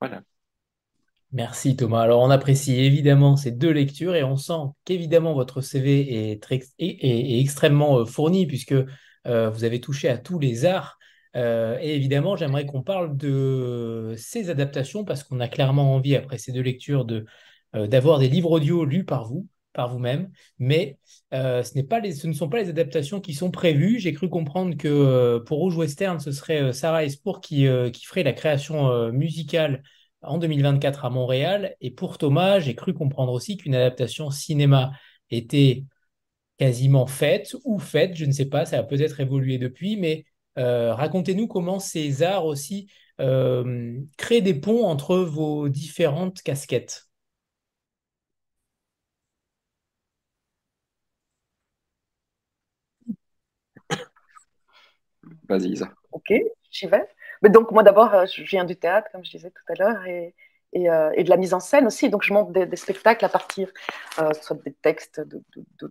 Voilà. Merci Thomas. Alors on apprécie évidemment ces deux lectures et on sent qu'évidemment votre CV est, extrêmement euh, fourni puisque euh, vous avez touché à tous les arts euh, et évidemment, j'aimerais qu'on parle de ces adaptations parce qu'on a clairement envie, après ces deux lectures, de, d'avoir des livres audio lus par vous, par vous-même. Mais ce, pas les, ce ne sont pas les adaptations qui sont prévues. J'ai cru comprendre que pour Rouge Western, ce serait Sarah Espour qui ferait la création musicale en 2024 à Montréal. Et pour Thomas, j'ai cru comprendre aussi qu'une adaptation cinéma était quasiment faite ou faite, je ne sais pas, ça a peut-être évolué depuis, mais euh, racontez-nous comment ces arts aussi euh, créent des ponts entre vos différentes casquettes. Vas-y, Isa. Ok, j'y vais. Mais donc, moi d'abord, euh, je viens du théâtre, comme je disais tout à l'heure, et, euh, et, de la mise en scène aussi. Donc, je monte des, spectacles à partir euh, soit des textes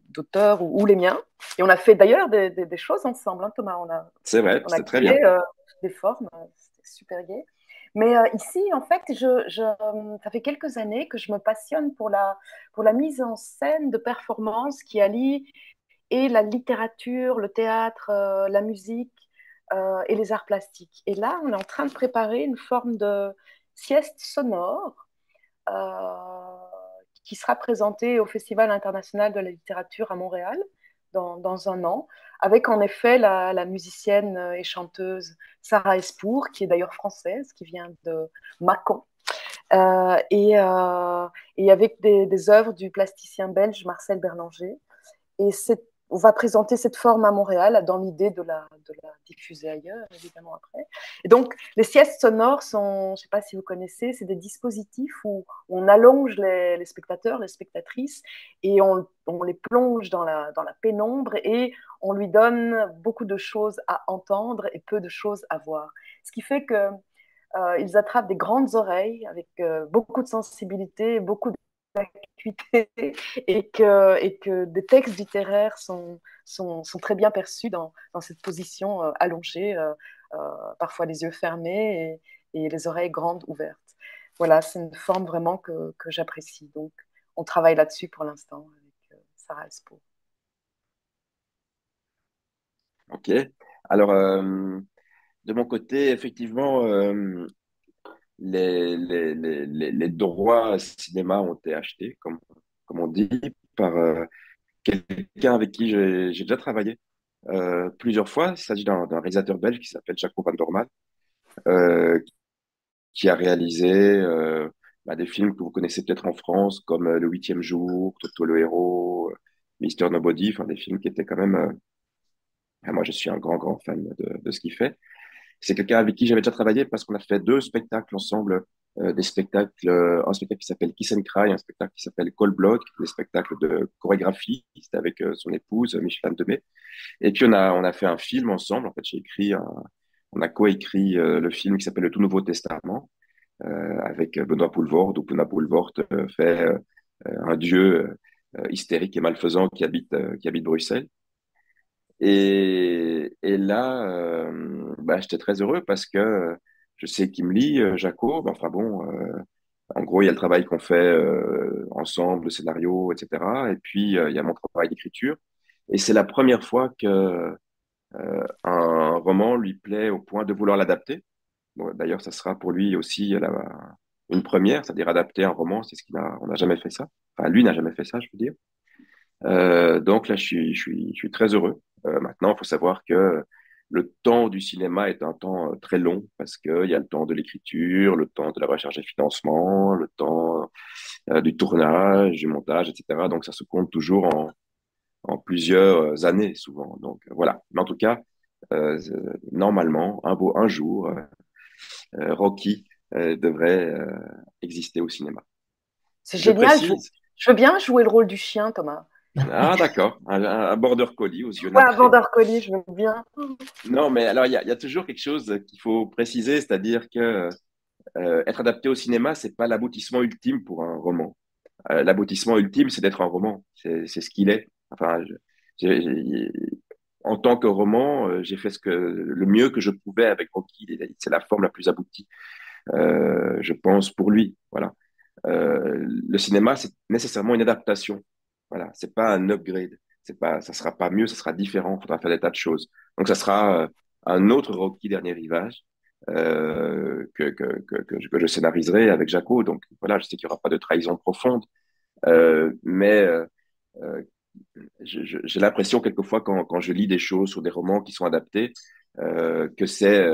d'auteurs ou, les miens. Et on a fait d'ailleurs des, choses ensemble, hein, Thomas. C'est vrai, c'est très bien. Euh, des formes, c'était super gai. Mais ici, en fait, je, je, ça fait quelques années que je me passionne pour la, pour la mise en scène de performances qui allient et la littérature, le théâtre, la musique et les arts plastiques. Et là, on est en train de préparer une forme de sieste sonore euh, qui sera présentée au Festival international de la littérature à Montréal dans, un an, avec en effet la, musicienne et chanteuse Sarah Espour, qui est d'ailleurs française, qui vient de Mâcon, euh, et, euh, avec des, œuvres du plasticien belge Marcel Berlanger. Et c'est on va présenter cette forme à Montréal dans l'idée de la, diffuser ailleurs, évidemment, après. Et donc, les siestes sonores sont, je ne sais pas si vous connaissez, c'est des dispositifs où on allonge les, spectateurs, les spectatrices, et on, les plonge dans la, pénombre et on lui donne beaucoup de choses à entendre et peu de choses à voir. Ce qui fait que euh, attrapent des grandes oreilles avec euh, beaucoup de sensibilité, beaucoup d'acuité et que, et que des textes littéraires sont, sont, sont très bien perçus dans, dans cette position euh, allongée, parfois les yeux fermés et, et, les oreilles grandes ouvertes. Voilà, c'est une forme vraiment que, que j'apprécie. Donc, on travaille là-dessus pour l'instant avec Sarah Espo. Ok. Alors, de mon côté, effectivement, euh, les, les, les, droits cinéma ont été achetés, comme, on dit, par euh, quelqu'un avec qui j'ai déjà travaillé euh, plusieurs fois. Il s'agit d'un réalisateur belge qui s'appelle Jaco Van Dormal, qui a réalisé bah, des films que vous connaissez peut-être en France, comme Le Huitième Jour, Toto le Héros, Mister Nobody, enfin des films qui étaient quand même... moi, je suis un grand, grand fan de ce qu'il fait. C'est quelqu'un avec qui j'avais déjà travaillé parce qu'on a fait deux spectacles ensemble, euh, des spectacles, euh, un spectacle qui s'appelle Kiss and Cry, un spectacle qui s'appelle Cold Blood, des spectacles de chorégraphie, c'était avec euh, son épouse Micheline Demey. Et puis on a on a fait un film ensemble. En fait, j'ai écrit, un, on a coécrit le film qui s'appelle Le Tout Nouveau Testament avec Benoît Poulvord, où Benoît Poulvord fait un dieu hystérique et malfaisant qui habite qui habite Bruxelles. Et, et là, euh, bah, j'étais très heureux parce que je sais qu'il me lit, euh, Jaco. enfin bon, euh, en gros, il y a le travail qu'on fait euh, ensemble, le scénario, etc. Et puis, il y a mon travail d'écriture. Et c'est la première fois que un roman lui plaît au point de vouloir l'adapter. D'ailleurs, ça sera pour lui aussi une première, c'est-à-dire adapter un roman, c'est ce qu'il a, on n'a jamais fait ça. Enfin, lui n'a jamais fait ça, je veux dire. Euh, donc là, je suis, je suis, je suis très heureux. Euh, maintenant, il faut savoir que le temps du cinéma est un temps euh, très long parce qu'il y a le temps de l'écriture, le temps de la recherche de financement, le temps euh, du tournage, du montage, etc. Donc ça se compte toujours en, en plusieurs années souvent. Donc voilà. Mais en tout cas, euh, normalement, un beau un jour, euh, Rocky devrait exister au cinéma. C'est génial. Je, je, veux bien jouer le rôle du chien, Thomas. Ah, d'accord. Un, border collie aux yeux. Ouais, un border collie, je veux bien. Non, mais alors, il y, a toujours quelque chose qu'il faut préciser, c'est-à-dire que euh, être adapté au cinéma, c'est pas l'aboutissement ultime pour un roman. Euh, l'aboutissement ultime, c'est d'être un roman. C'est ce qu'il est. Enfin, en tant que roman, euh, j'ai fait ce que, le mieux que je pouvais avec Rocky. C'est la forme la plus aboutie, je pense, pour lui. Voilà. le cinéma, c'est nécessairement une adaptation. Voilà, c'est pas un upgrade. C'est pas, ça sera pas mieux, ça sera différent. Faudra faire des tas de choses. Donc, ça sera euh, un autre Rocky Dernier Rivage euh, que, que, que, que, je, scénariserai avec Jaco. Donc, voilà, je sais qu'il n'y aura pas de trahison profonde. Euh, mais j'ai l'impression quelquefois quand, quand je lis des choses sur des romans qui sont adaptés que c'est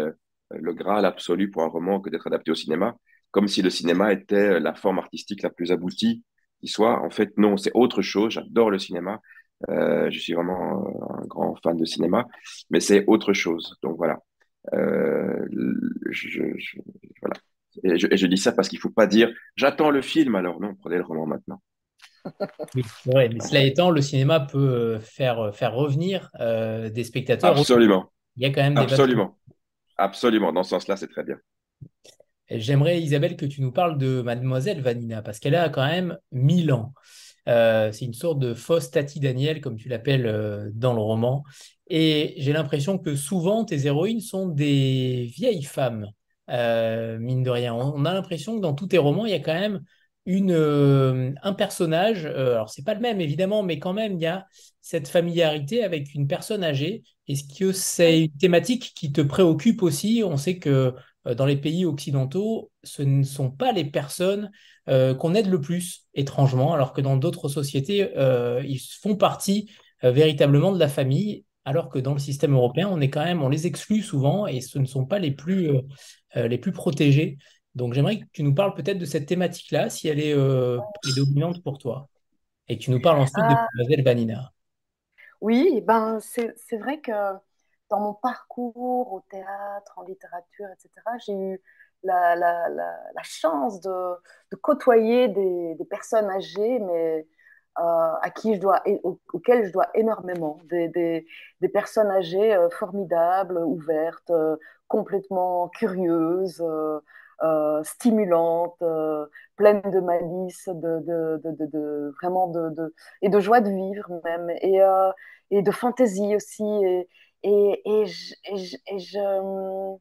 le graal absolu pour un roman que d'être adapté au cinéma, comme si le cinéma était la forme artistique la plus aboutie qui soit. En fait, non, c'est autre chose. J'adore le cinéma. Euh, je suis vraiment euh, un grand fan de cinéma, mais c'est autre chose. Donc voilà. Euh, je, je, voilà. Et je, dis ça parce qu'il ne faut pas dire j'attends le film, alors non, prenez le roman maintenant. Oui, vrai, mais cela étant, le cinéma peut faire, faire revenir euh, des spectateurs. Absolument. Il y a quand même des Absolument. Absolument. Dans ce sens-là, c'est très bien. J'aimerais, Isabelle, que tu nous parles de Mademoiselle Vanina, parce qu'elle a quand même 1000 ans. Euh, c'est une sorte de fausse Tati Daniel, comme tu l'appelles euh, dans le roman. Et j'ai l'impression que souvent, tes héroïnes sont des vieilles femmes, euh, mine de rien. On a l'impression que dans tous tes romans, il y a quand même une, un personnage, alors c'est pas le même évidemment, mais quand même, il y a cette familiarité avec une personne âgée. Est-ce que c'est une thématique qui te préoccupe aussi? On sait que dans les pays occidentaux, ce ne sont pas les personnes euh, qu'on aide le plus, étrangement, alors que dans d'autres sociétés, euh, ils font partie véritablement de la famille, alors que dans le système européen, on est quand même, on les exclut souvent et ce ne sont pas les plus, les plus protégés. Donc j'aimerais que tu nous parles peut-être de cette thématique-là, si elle est prédominante pour toi, et que tu nous parles ensuite de ah. Mademoiselle Vanina. Oui, ben c'est vrai que dans mon parcours au théâtre, en littérature, etc., j'ai eu la, chance de, côtoyer des, personnes âgées, mais euh, à qui je dois, auxquelles je dois énormément. Des, personnes âgées euh, formidables, ouvertes, euh, complètement curieuses, euh, euh, stimulantes, pleines de malice, de, vraiment de, et de joie de vivre même, et, et de fantaisie aussi. Et, et, je,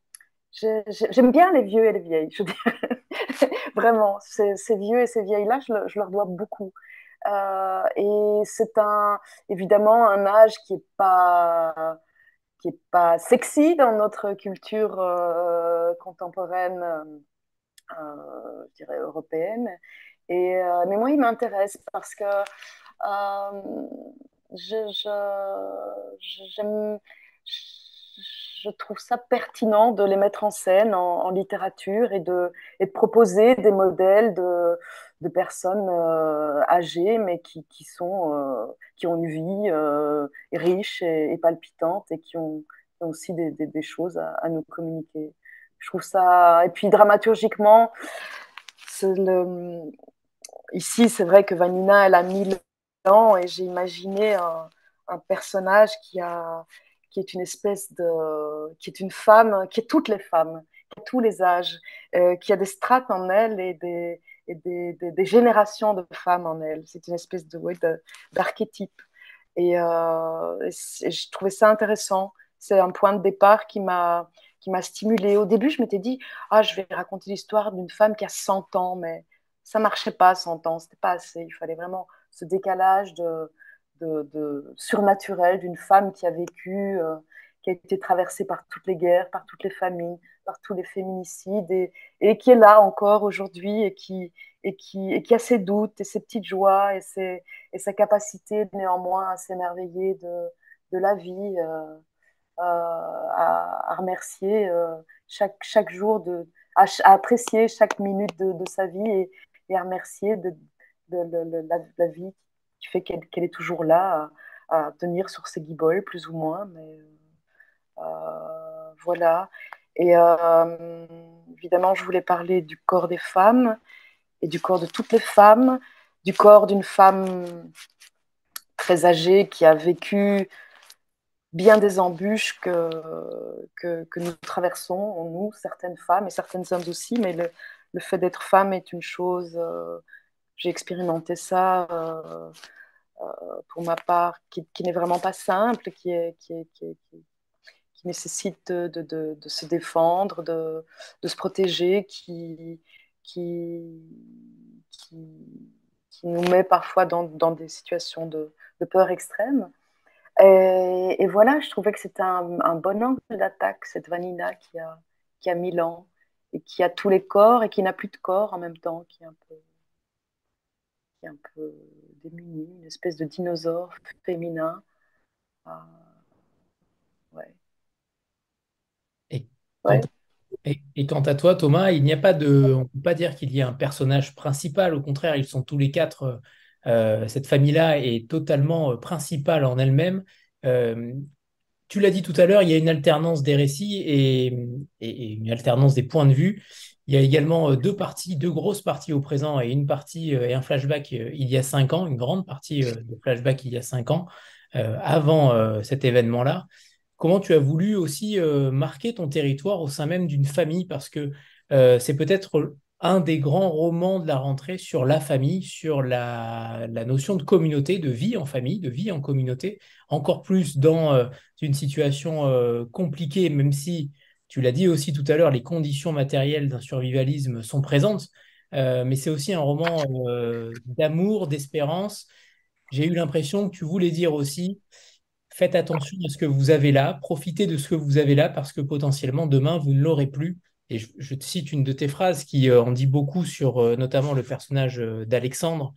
j'aime bien les vieux et les vieilles, je <laughs> Vraiment, ces, vieux et ces vieilles-là, je, leur dois beaucoup. Euh, et c'est un, évidemment un âge qui n'est pas, qui est pas sexy dans notre culture euh, contemporaine, euh, je dirais européenne. Et, mais moi, il m'intéresse parce que je, j'aime trouve ça pertinent de les mettre en scène en, littérature et de, proposer des modèles de, personnes euh, âgées, mais qui, qui sont, euh, qui ont une vie euh, riche et, palpitante et qui ont, aussi des, choses à, nous communiquer. Je trouve ça. Et puis dramaturgiquement, ici, c'est vrai que Vanina, elle a mille ans et j'ai imaginé un personnage qui a qui est une espèce de, qui est une femme, qui est toutes les femmes, qui a tous les âges, euh, qui a des strates en elle et des, des, des, générations de femmes en elle. C'est une espèce de, ouais, d'archétype. Et, euh, je trouvais ça intéressant. C'est un point de départ qui m'a qui m'a stimulée. Au début, je m'étais dit, ah, je vais raconter l'histoire d'une femme qui a 100 ans, mais ça marchait pas 100 ans, c'était pas assez. Il fallait vraiment ce décalage de, surnaturel d'une femme qui a vécu, euh, qui a été traversée par toutes les guerres, par toutes les famines, par tous les féminicides, et, qui est là encore aujourd'hui et qui, a ses doutes et ses petites joies et, sa capacité néanmoins à s'émerveiller de, la vie, euh, euh, à, remercier chaque, jour, à, apprécier chaque minute de, sa vie et, à remercier de la, la, vie qui fait qu'elle qu est toujours là à, tenir sur ses guibolles, plus ou moins. Mais euh, voilà. Et euh, évidemment, je voulais parler du corps des femmes et du corps de toutes les femmes, du corps d'une femme très âgée qui a vécu bien des embûches que, que, nous traversons, nous, certaines femmes et certains hommes aussi, mais le, fait d'être femme est une chose, euh, j'ai expérimenté ça euh, euh, pour ma part, qui, n'est vraiment pas simple, qui, nécessite de, se défendre, de, se protéger, qui, nous met parfois dans, des situations de, peur extrême. Et, voilà, je trouvais que c'était un, un, bon angle d'attaque, cette Vanina qui a, qui a mille ans et qui a tous les corps et qui n'a plus de corps en même temps, qui est un peu un peu démunie, une espèce de dinosaure féminin. Ah, ouais. Et, ouais. Et, et, quant à toi, Thomas, il n'y a pas de, on ne peut pas dire qu'il y a un personnage principal. Au contraire, ils sont tous les quatre. Euh, cette famille-là est totalement euh, principale en elle-même. Euh, tu l'as dit tout à l'heure, il y a une alternance des récits et, et, une alternance des points de vue. Il y a également euh, deux parties, deux grosses parties au présent et une partie euh, et un flashback euh, il y a cinq ans, une grande partie de flashback il y a cinq ans, avant cet événement-là. Comment tu as voulu aussi marquer ton territoire au sein même d'une famille? Parce que c'est peut-être un des grands romans de la rentrée sur la famille, sur la, la, notion de communauté, de vie en famille, de vie en communauté, encore plus dans une situation compliquée, même si tu l'as dit aussi tout à l'heure, les conditions matérielles d'un survivalisme sont présentes, euh, mais c'est aussi un roman euh, d'amour, d'espérance. J'ai eu l'impression que tu voulais dire aussi, faites attention à ce que vous avez là, profitez de ce que vous avez là, parce que potentiellement demain, vous ne l'aurez plus. Et je, je, te cite une de tes phrases qui euh, en dit beaucoup sur notamment le personnage d'Alexandre.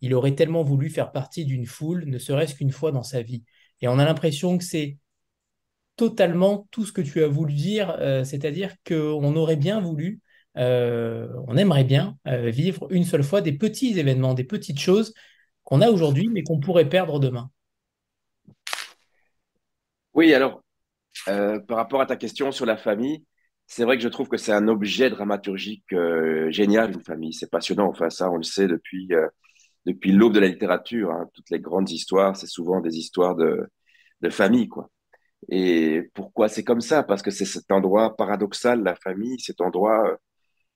Il aurait tellement voulu faire partie d'une foule, ne serait-ce qu'une fois dans sa vie. Et on a l'impression que c'est totalement tout ce que tu as voulu dire, euh, c'est-à-dire qu'on aurait bien voulu, euh, on aimerait bien euh, vivre une seule fois des petits événements, des petites choses qu'on a aujourd'hui, mais qu'on pourrait perdre demain. Oui, alors, par rapport à ta question sur la famille, c'est vrai que je trouve que c'est un objet dramaturgique génial, une famille. C'est passionnant. Enfin, ça, on le sait depuis, depuis l'aube de la littérature. Hein. Toutes les grandes histoires, c'est souvent des histoires de, de famille, quoi. Et pourquoi c'est comme ça? Parce que c'est cet endroit paradoxal, la famille, cet endroit euh,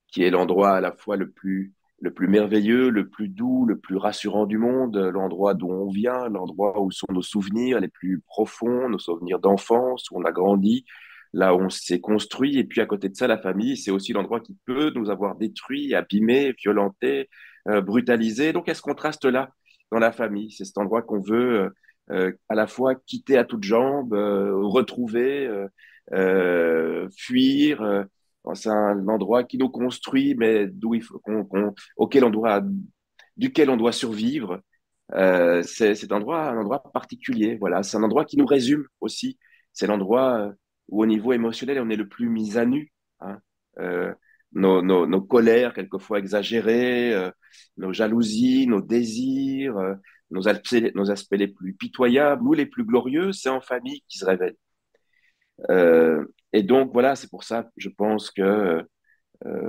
qui est l'endroit à la fois le plus, le plus merveilleux, le plus doux, le plus rassurant du monde, l'endroit d'où on vient, l'endroit où sont nos souvenirs les plus profonds, nos souvenirs d'enfance, où on a grandi, là où on s'est construit. Et puis à côté de ça, la famille, c'est aussi l'endroit qui peut nous avoir détruits, abîmés, violentés, euh, brutalisés. Donc il y a ce contraste-là dans la famille. C'est cet endroit qu'on veut euh, euh, à la fois quitter à toutes jambes, retrouver, fuir. c'est un endroit qui nous construit, mais d'où il auquel on doit, duquel on doit survivre. Euh, c'est cet endroit, un endroit particulier. Voilà, c'est un endroit qui nous résume aussi. C'est l'endroit où au niveau émotionnel, on est le plus mis à nu. Hein. Euh, nos, nos, nos, colères, quelquefois exagérées, euh, nos jalousies, nos désirs, euh, nos, aspects, les plus pitoyables ou les plus glorieux, c'est en famille qui se révèlent. Euh, et donc, voilà, c'est pour ça je pense que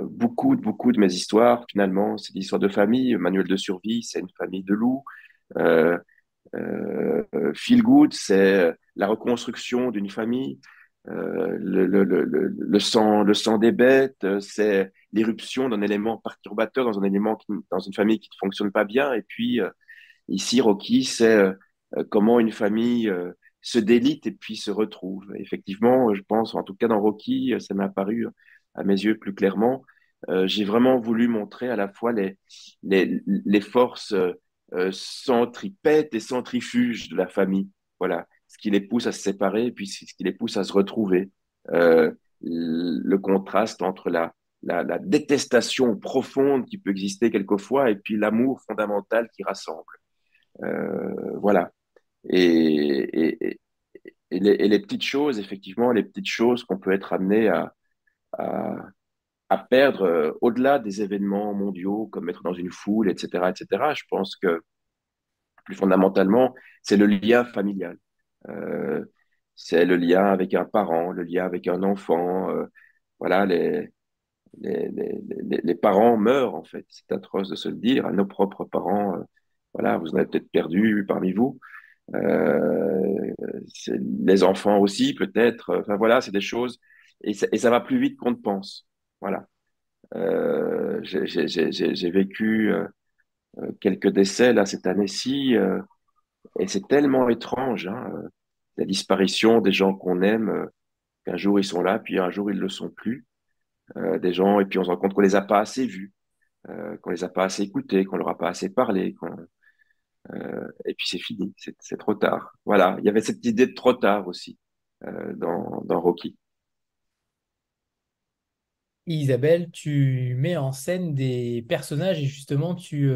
beaucoup, beaucoup de mes histoires, finalement, c'est l'histoire de famille. Manuel de survie, c'est une famille de loups. Feel Good, c'est la reconstruction d'une famille. Euh, le, sang, le sang des bêtes, euh, c'est l'éruption d'un élément perturbateur dans un élément dans une famille qui ne fonctionne pas bien. Et puis euh, ici, Rocky, c'est comment une famille se délite et puis se retrouve. effectivement, je pense, en tout cas dans Rocky, ça m'est apparu à mes yeux plus clairement. J'ai vraiment voulu montrer à la fois les, les, les forces centripètes et centrifuges de la famille. Voilà ce qui les pousse à se séparer et puis ce qui les pousse à se retrouver. Euh, le contraste entre la, la, la, détestation profonde qui peut exister quelquefois et puis l'amour fondamental qui rassemble. Euh, voilà. Et, et, les, et, les, petites choses, effectivement, les petites choses qu'on peut être amené à, à, perdre euh, au-delà des événements mondiaux, comme être dans une foule, etc., etc. Je pense que plus fondamentalement, c'est le lien familial. Euh, c'est le lien avec un parent, le lien avec un enfant. Voilà, les, les, les, les, parents meurent, en fait. C'est atroce de se le dire. Nos propres parents, voilà, vous en avez peut-être perdu parmi vous. Euh, les enfants aussi, peut-être. Enfin, voilà, c'est des choses. Et ça, et ça, va plus vite qu'on ne pense. Voilà. Euh, J'ai vécu euh, quelques décès là cette année-ci. Et c'est tellement étrange, hein, euh, la disparition des gens qu'on aime, euh, qu'un jour ils sont là, puis un jour ils ne le sont plus. Euh, des gens, et puis on se rend compte qu'on les a pas assez vus, euh, qu'on les a pas assez écoutés, qu'on leur a pas assez parlé. Euh, et puis c'est fini, c'est trop tard. Voilà, il y avait cette idée de trop tard aussi dans, dans Rocky. Isabelle, tu mets en scène des personnages et justement tu,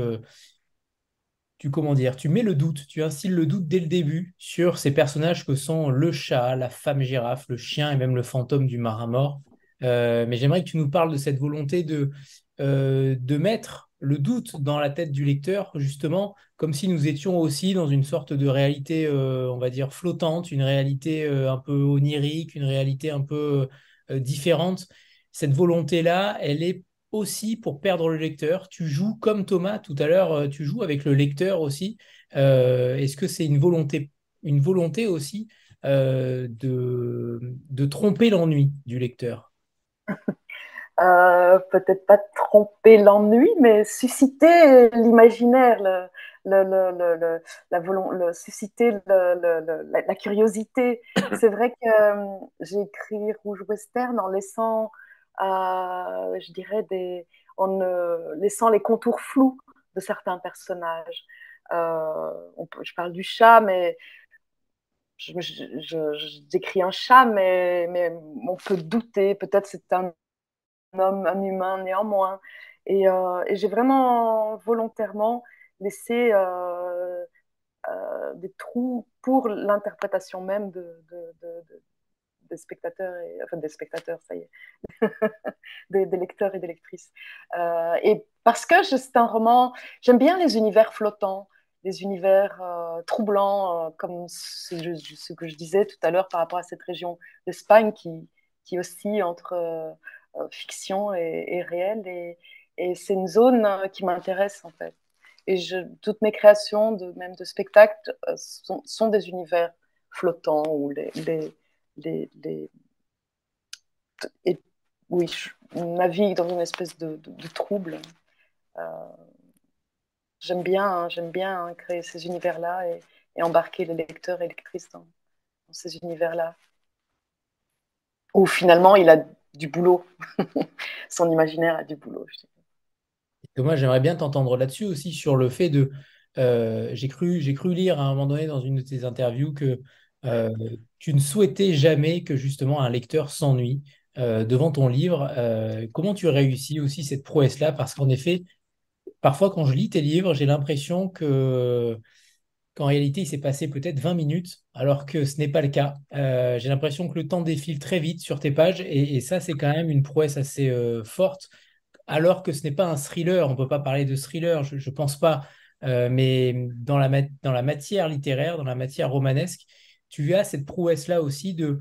tu comment dire, tu mets le doute, tu instilles le doute dès le début sur ces personnages que sont le chat, la femme girafe, le chien et même le fantôme du marin mort. Euh, mais j'aimerais que tu nous parles de cette volonté de, euh, de mettre le doute dans la tête du lecteur, justement, comme si nous étions aussi dans une sorte de réalité, euh, on va dire, flottante, une réalité un peu onirique, une réalité un peu différente. Cette volonté-là, elle est aussi pour perdre le lecteur. Tu joues comme Thomas tout à l'heure, euh, tu joues avec le lecteur aussi. Euh, est-ce que c'est une volonté, une volonté aussi euh, de tromper l'ennui du lecteur? <laughs> Peut-être pas tromper l'ennui, mais susciter l'imaginaire, le, le, la le, susciter la, curiosité. <coughs> C'est vrai que j'ai écrit Rouge Western en laissant je dirais, des, en laissant les contours flous de certains personnages. Euh, je parle du chat, mais je, je, décris un chat, mais, mais on peut douter. Peut-être c'est un homme, un humain néanmoins. Et, euh, j'ai vraiment volontairement laissé euh, des trous pour l'interprétation même de, de, des spectateurs, et, enfin des spectateurs, ça y est, <laughs> des, lecteurs et des lectrices. Euh, et parce que c'est un roman, j'aime bien les univers flottants, des univers troublants, comme ce, ce, que je disais tout à l'heure par rapport à cette région d'Espagne qui, qui oscille entre fiction et, et réel. Et, c'est une zone qui m'intéresse en fait. Et toutes mes créations, même de spectacles, sont, sont, des univers flottants où les, les, les, oui, je navigue dans une espèce de, trouble. Euh, j'aime bien, hein, j'aime bien hein, créer ces univers-là et, et, embarquer les lecteurs et lectrices dans, dans ces univers-là. Où finalement, il a du boulot. <laughs> Son imaginaire a du boulot. Thomas, j'aimerais bien t'entendre là-dessus aussi sur le fait de. Euh, j'ai cru, j'ai cru lire à un moment donné dans une de tes interviews que euh, tu ne souhaitais jamais que justement un lecteur s'ennuie euh, devant ton livre. comment tu réussis aussi cette prouesse-là? Parce qu'en effet, parfois quand je lis tes livres, j'ai l'impression que qu'en réalité, il s'est passé peut-être 20 minutes, alors que ce n'est pas le cas. j'ai l'impression que le temps défile très vite sur tes pages, et, ça, c'est quand même une prouesse assez forte alors que ce n'est pas un thriller. On ne peut pas parler de thriller, je ne pense pas. Euh, mais dans la, matière littéraire, dans la matière romanesque, tu as cette prouesse-là aussi de,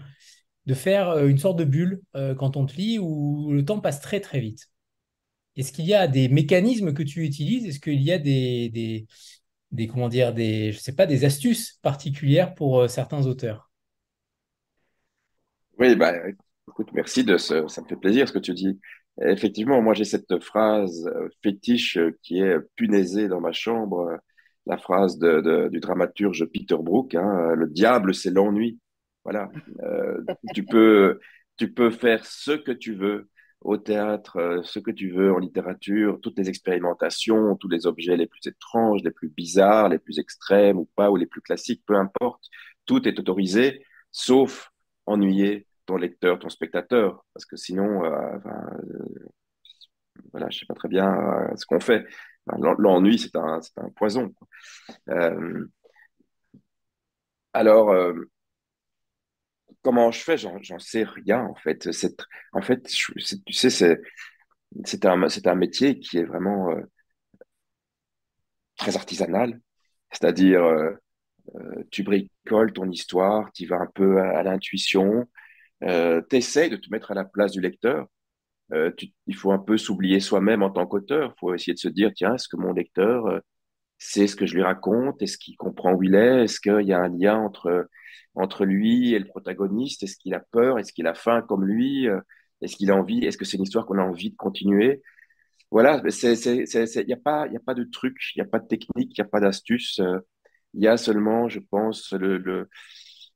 de faire euh, une sorte de bulle euh, quand on te lit où le temps passe très très vite. Est-ce qu'il y a des mécanismes que tu utilises? Est-ce qu'il y a des, des, comment dire, des, je sais pas, des astuces particulières pour certains auteurs Oui, bah, écoute, merci de ce, ça me fait plaisir ce que tu dis. Effectivement, moi j'ai cette phrase euh, fétiche euh, qui est punaisée dans ma chambre, euh, la phrase de, du dramaturge Peter Brook, hein, le diable c'est l'ennui. Voilà, tu peux tu peux faire ce que tu veux au théâtre, ce que tu veux en littérature, toutes les expérimentations, tous les objets les plus étranges, les plus bizarres, les plus extrêmes ou pas, ou les plus classiques, peu importe, tout est autorisé, sauf ennuyer ton lecteur, ton spectateur, parce que sinon, euh, euh, voilà, je sais pas très bien euh, ce qu'on fait. L'ennui, c'est un, un, poison. alors, comment je fais? J'en sais rien, en fait. En fait, tu sais, c'est un, un métier qui est vraiment très artisanal. C'est-à-dire, tu bricoles ton histoire, tu vas un peu à l'intuition, euh, t'essayes de te mettre à la place du lecteur. Euh, il faut un peu s'oublier soi-même en tant qu'auteur. Il faut essayer de se dire, tiens, est-ce que mon lecteur sait ce que je lui raconte Est-ce qu'il comprend où il est Est-ce qu'il y a un lien entre, entre lui et le protagoniste Est-ce qu'il a peur Est-ce qu'il a faim comme lui euh, Est-ce qu'il a envie Est-ce que c'est une histoire qu'on a envie de continuer? Voilà, il n'y a, pas, y a pas de truc, il n'y a pas de technique, il n'y a pas d'astuce. Euh, il y a seulement, je pense, le, le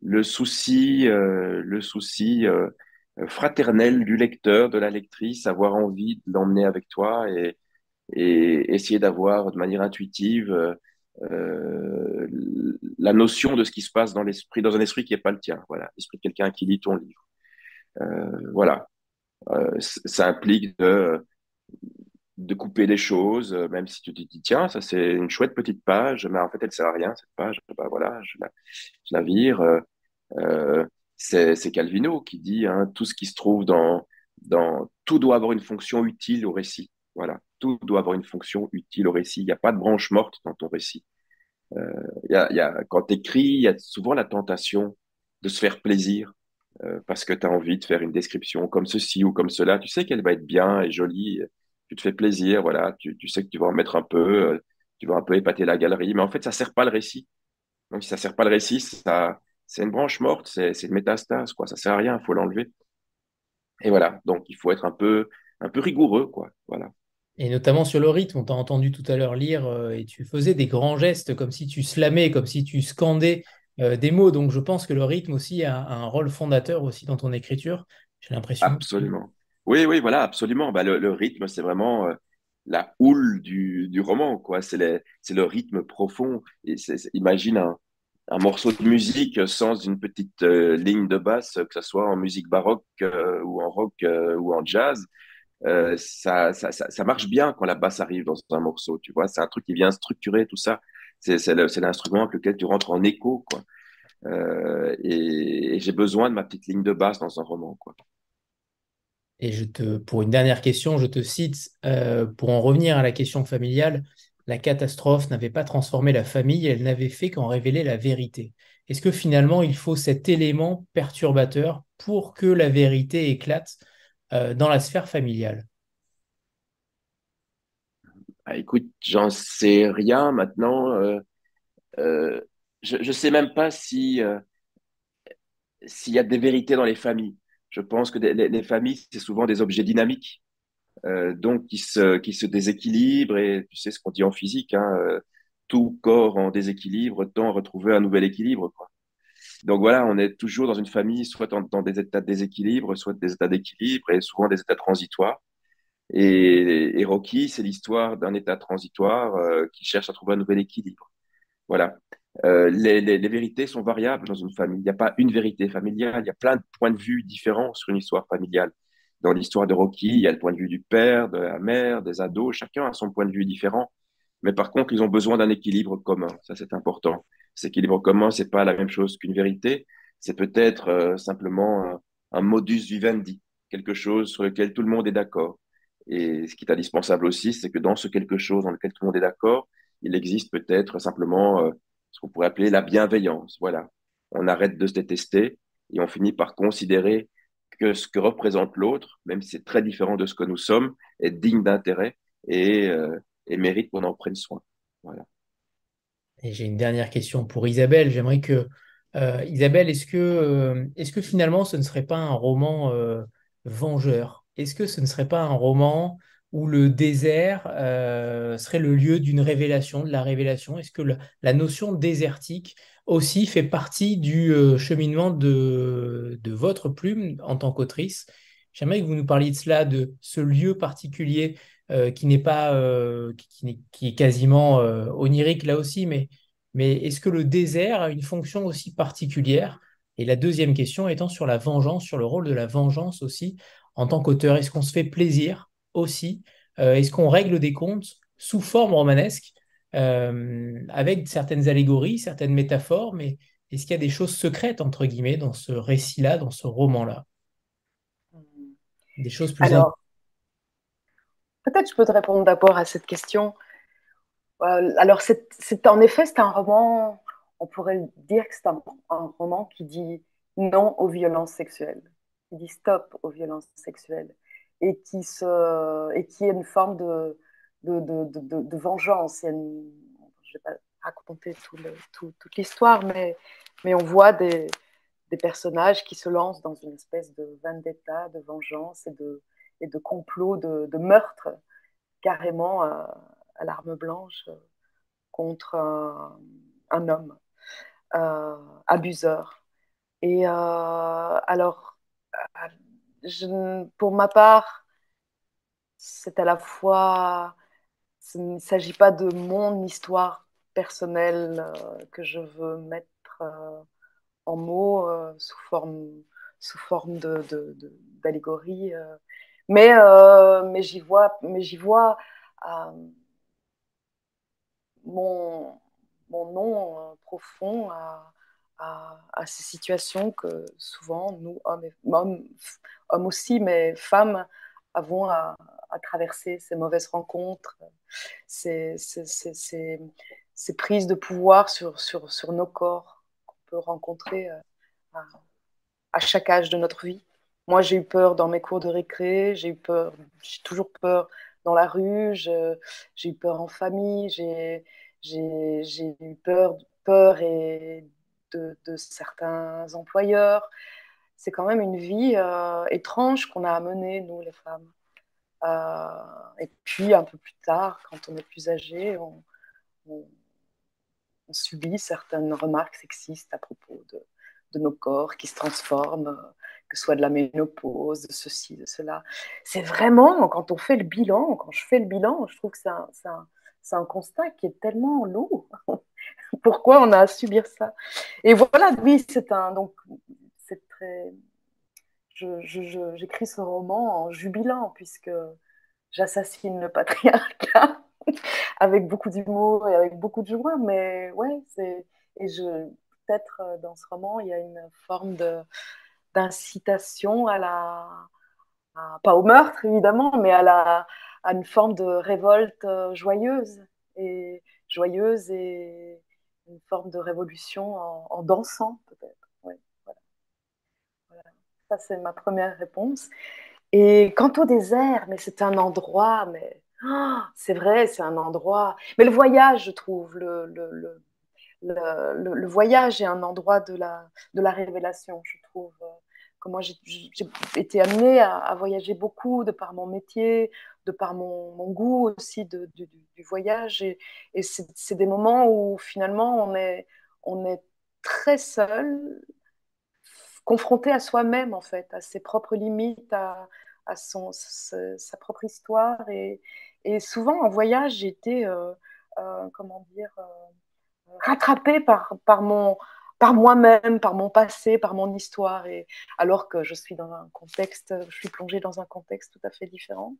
le souci, euh, le souci fraternel du lecteur, de la lectrice, avoir envie de l'emmener avec toi et, et essayer d'avoir de manière intuitive euh, la notion de ce qui se passe dans l'esprit, dans un esprit qui n'est pas le tien. Voilà, l'esprit de quelqu'un qui lit ton livre. voilà, ça implique de de couper des choses, même si tu te dis, tiens, ça c'est une chouette petite page, mais en fait elle sert à rien, cette page, bah, voilà, je la, je la vire. Euh, c'est Calvino qui dit hein, tout ce qui se trouve dans, dans tout doit avoir une fonction utile au récit. Voilà, tout doit avoir une fonction utile au récit. Il n'y a pas de branche morte dans ton récit. Euh, y a, quand tu écris, il y a souvent la tentation de se faire plaisir euh, parce que tu as envie de faire une description comme ceci ou comme cela. Tu sais qu'elle va être bien et jolie. Tu te fais plaisir, voilà. Tu, sais que tu vas en mettre un peu, euh, tu vas un peu épater la galerie, mais en fait, ça sert pas le récit. Donc, si ça sert pas le récit, ça, c'est une branche morte, c'est une métastase, quoi. Ça sert à rien, il faut l'enlever. Et voilà, donc il faut être un peu, un peu rigoureux, quoi. Voilà. Et notamment sur le rythme, on t'a entendu tout à l'heure lire euh, et tu faisais des grands gestes comme si tu slamais, comme si tu scandais euh, des mots. Donc je pense que le rythme aussi a, un rôle fondateur aussi dans ton écriture. J'ai l'impression. Absolument. Oui, oui, voilà, absolument. Bah, le, rythme, c'est vraiment euh, la houle du, du roman, quoi. C'est le rythme profond. Et imagine un, un morceau de musique sans une petite ligne de basse, que ce soit en musique baroque ou en rock ou en jazz, ça, ça, marche bien quand la basse arrive dans un morceau, tu vois. C'est un truc qui vient structurer tout ça. C'est l'instrument avec lequel tu rentres en écho, quoi. et, j'ai besoin de ma petite ligne de basse dans un roman, quoi. Et je te, pour une dernière question, je te cite, pour en revenir à la question familiale, la catastrophe n'avait pas transformé la famille, elle n'avait fait qu'en révéler la vérité. Est-ce que finalement, il faut cet élément perturbateur pour que la vérité éclate euh, dans la sphère familiale? Ah, Écoute, j'en sais rien maintenant. Euh, euh, je ne sais même pas si s'il y a des vérités dans les familles. Je pense que les, familles, c'est souvent des objets dynamiques, donc qui se, qui se déséquilibrent. Et tu sais ce qu'on dit en physique, hein, tout corps en déséquilibre tend retrouver un nouvel équilibre. Quoi. Donc voilà, on est toujours dans une famille, soit dans, des états de déséquilibre, soit des états d'équilibre, et souvent des états transitoires. Et, Rocky, c'est l'histoire d'un état transitoire euh, qui cherche à trouver un nouvel équilibre. Voilà. Euh, les, les, vérités sont variables dans une famille. Il n'y a pas une vérité familiale. Il y a plein de points de vue différents sur une histoire familiale. Dans l'histoire de Rocky, il y a le point de vue du père, de la mère, des ados. Chacun a son point de vue différent. Mais par contre, ils ont besoin d'un équilibre commun. Ça, c'est important. Cet équilibre commun, c'est pas la même chose qu'une vérité. C'est peut-être euh, simplement un, modus vivendi, quelque chose sur lequel tout le monde est d'accord. Et ce qui est indispensable aussi, c'est que dans ce quelque chose dans lequel tout le monde est d'accord, il existe peut-être simplement euh, ce qu'on pourrait appeler la bienveillance. Voilà. On arrête de se détester et on finit par considérer que ce que représente l'autre, même si c'est très différent de ce que nous sommes, est digne d'intérêt et, euh, et mérite qu'on en prenne soin. Voilà. J'ai une dernière question pour Isabelle. J'aimerais que, euh, Isabelle, est-ce que, euh, est-ce que finalement ce ne serait pas un roman euh, vengeur? Est-ce que ce ne serait pas un roman où le désert serait le lieu d'une révélation, de la révélation? Est-ce que la notion désertique aussi fait partie du cheminement de votre plume en tant qu'autrice? J'aimerais que vous nous parliez de cela, de ce lieu particulier euh, qui n'est pas, euh, qui, est quasiment euh, onirique là aussi, mais, mais est-ce que le désert a une fonction aussi particulière? Et la deuxième question étant sur la vengeance, sur le rôle de la vengeance aussi en tant qu'auteur. Est-ce qu'on se fait plaisir aussi Est-ce qu'on règle des comptes sous forme romanesque avec certaines allégories, certaines métaphores, mais est-ce qu'il y a des choses secrètes, entre guillemets, dans ce récit-là, dans ce roman-là? Des choses plus Peut-être je peux te répondre d'abord à cette question. Euh, alors, c'est, en effet, c'est un roman, on pourrait dire que c'est un, roman qui dit non aux violences sexuelles, qui dit stop aux violences sexuelles, et qui, se, et qui est une forme de, de, de, vengeance. je ne vais pas raconter tout toute l'histoire, mais, mais on voit des, des personnages qui se lancent dans une espèce de vendetta, de vengeance et de, et de complots de, de meurtre carrément euh, à l'arme blanche euh, contre un, homme euh, abuseur. Et alors, pour ma part, c'est à la fois, il ne s'agit pas de mon histoire personnelle que je veux mettre en mots sous forme, sous forme d'allégorie. De, mais, euh, mais j'y vois, mais j'y vois euh, mon, mon nom euh, profond à, ces situations que souvent nous, hommes, hommes, aussi, mais femmes, avons à, traverser ces mauvaises rencontres, ces, ces, ces, prises de pouvoir sur, sur, sur nos corps qu'on peut rencontrer à chaque âge de notre vie. Moi, j'ai eu peur dans mes cours de récré, j'ai eu peur, j'ai toujours peur dans la rue, j'ai eu peur en famille, j'ai eu peur, peur et de, certains employeurs. C'est quand même une vie euh, étrange qu'on a à mener, nous, les femmes. Euh, et puis, un peu plus tard, quand on est plus âgé, on, subit certaines remarques sexistes à propos de nos corps qui se transforment, que ce soit de la ménopause, de ceci, de cela. C'est vraiment, quand on fait le bilan, quand je fais le bilan, je trouve que c'est un, un, constat qui est tellement lourd. <laughs> Pourquoi on a à subir ça? Et voilà, oui, c'est un. Donc, c'est très. J'écris ce roman en jubilant, puisque j'assassine le patriarcat <laughs> avec beaucoup d'humour et avec beaucoup de joie, mais ouais, c'est. Et je, peut-être euh, dans ce roman, il y a une forme d'incitation à la, pas au meurtre évidemment, mais à, la, à une forme de révolte euh, joyeuse et joyeuse et une forme de révolution en, dansant peut-être. Ça, c'est ma première réponse. Et quant au désert, mais c'est un endroit, mais oh, c'est vrai, c'est un endroit. Mais le voyage, je trouve, le, le, voyage est un endroit de la, de la révélation, je trouve. Comment j'ai été amenée à, voyager beaucoup de par mon métier, de par mon, goût aussi de, du voyage. Et, c'est des moments où finalement on est, on est très seul confronté à soi-même, en fait, à ses propres limites, à, à son, sa, propre histoire. Et, et, souvent, en voyage, j'étais, euh, euh, comment dire, euh, rattrapée par, par, par moi-même, par mon passé, par mon histoire, et alors que je suis dans un contexte, je suis plongée dans un contexte tout à fait différent.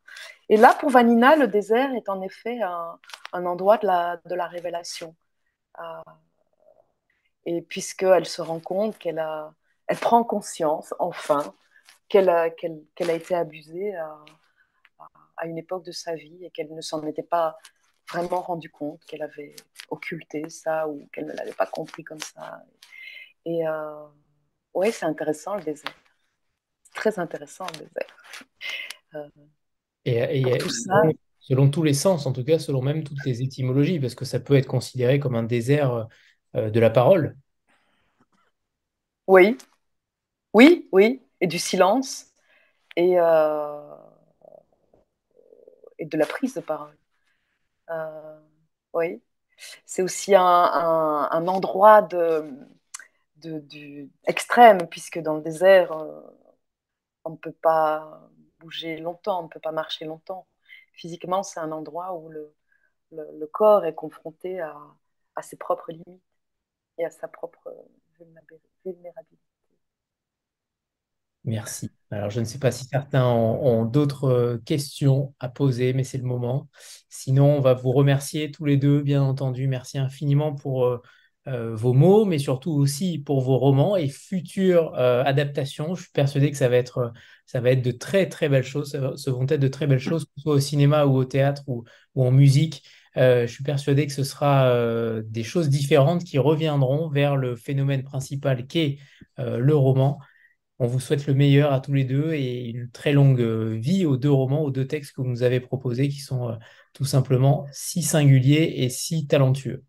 Et là, pour Vanina, le désert est en effet un, endroit de la, de la révélation. et puisqu'elle se rend compte qu'elle a, elle prend conscience, enfin, qu'elle a, qu'elle, a été abusée à, à, une époque de sa vie et qu'elle ne s'en était pas vraiment rendue compte, qu'elle avait occulté ça ou qu'elle ne l'avait pas compris comme ça. Et euh, ouais, c'est intéressant le désert. Très intéressant le désert. Euh, et, tout ça, selon tous les sens, en tout cas, selon même toutes les étymologies, parce que ça peut être considéré comme un désert euh, de la parole. Oui, oui, oui, et du silence et, euh, et de la prise de parole. Euh, oui, c'est aussi un, un, endroit de, de, extrême, puisque dans le désert, euh, on ne peut pas bouger longtemps, on ne peut pas marcher longtemps. Physiquement, c'est un endroit où le, le, le corps est confronté à, à, ses propres limites et à sa propre vulnérabilité. Merci. Alors, je ne sais pas si certains ont, d'autres euh, questions à poser, mais c'est le moment. Sinon, on va vous remercier tous les deux, bien entendu. Merci infiniment pour euh, euh, vos mots, mais surtout aussi pour vos romans et futures adaptations. Je suis persuadé que ça va être, ça va être de très, très belles choses. Ce vont être de très belles choses, que ce soit au cinéma ou au théâtre ou, ou en musique. je suis persuadé que ce sera des choses différentes qui reviendront vers le phénomène principal qu'est le roman. On vous souhaite le meilleur à tous les deux et une très longue euh, vie aux deux romans, aux deux textes que vous nous avez proposés qui sont euh, tout simplement si singuliers et si talentueux.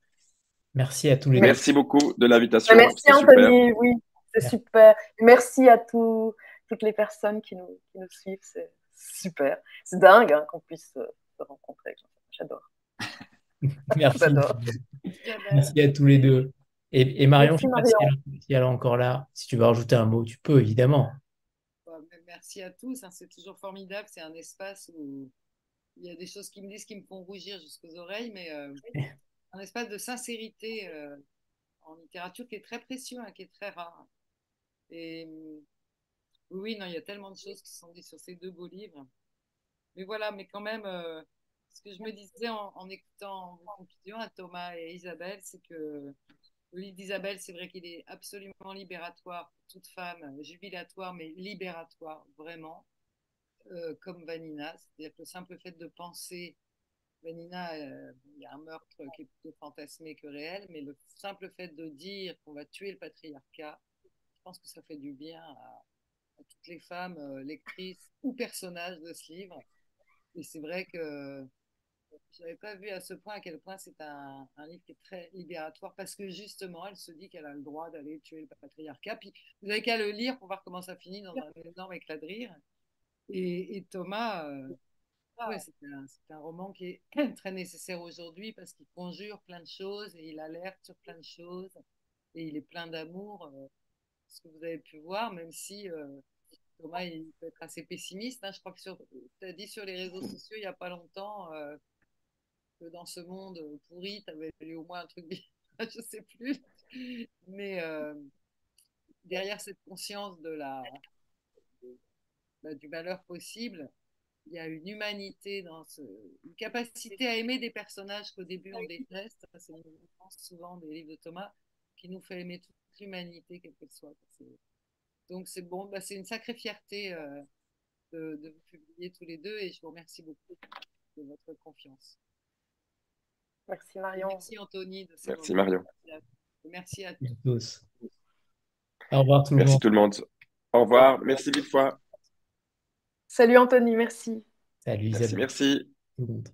Merci à tous les deux. Merci beaucoup de l'invitation. Merci Anthony, oui, c'est super. Merci à tous, toutes les personnes qui nous, suivent, c'est super. C'est dingue hein, qu'on puisse euh, se rencontrer. J'adore. <laughs> <laughs> Merci. Merci à tous les deux. Et, Marion, je ne sais pas si elle, est encore là. Si tu veux rajouter un mot, tu peux, évidemment. Merci à tous. Hein. c'est toujours formidable. C'est un espace où il y a des choses qui me disent qui me font rougir jusqu'aux oreilles, mais euh, un espace de sincérité euh, en littérature qui est très précieux, hein, qui est très rare. Et oui, non, il y a tellement de choses qui sont dites sur ces deux beaux livres. Mais voilà, mais quand même, euh, ce que je me disais en, en écoutant conclusions à Thomas et Isabelle, c'est que le livre d'Isabelle, c'est vrai qu'il est absolument libératoire pour toute femme, jubilatoire, mais libératoire, vraiment, euh, comme Vanina. C'est-à-dire que le simple fait de penser, Vanina, euh, il y a un meurtre qui est plutôt fantasmé que réel, mais le simple fait de dire qu'on va tuer le patriarcat, je pense que ça fait du bien à, toutes les femmes euh, lectrices ou personnages de ce livre. Et c'est vrai que je n'avais pas vu à ce point à quel point c'est un, livre qui est très libératoire parce que justement, elle se dit qu'elle a le droit d'aller tuer le patriarcat. Puis vous n'avez qu'à le lire pour voir comment ça finit dans un énorme éclat de rire. Et, Thomas, euh, c'est un, roman qui est <clears throat> très nécessaire aujourd'hui parce qu'il conjure plein de choses et il alerte sur plein de choses et il est plein d'amour. Euh, ce que vous avez pu voir, même si euh, Thomas il peut être assez pessimiste. Hein. Je crois que tu as dit sur les réseaux sociaux il n'y a pas longtemps dans ce monde pourri, tu avais eu au moins un truc bien, <laughs> je sais plus. Mais euh, derrière cette conscience de la, bah, du malheur possible, il y a une humanité dans ce, une capacité à aimer des personnages qu'au début on déteste. C'est souvent des livres de Thomas qui nous fait aimer toute l'humanité, quelle qu'elle soit. Donc c'est bon, bah, c'est une sacrée fierté euh, de vous publier tous les deux et je vous remercie beaucoup de votre confiance. Merci Marion. Merci Anthony. De Merci Marion. Merci à tous. Au revoir tout le Merci monde. tout le monde. Au revoir. Merci mille fois. Salut Anthony, merci. Salut Merci, Isabelle. merci. Monde.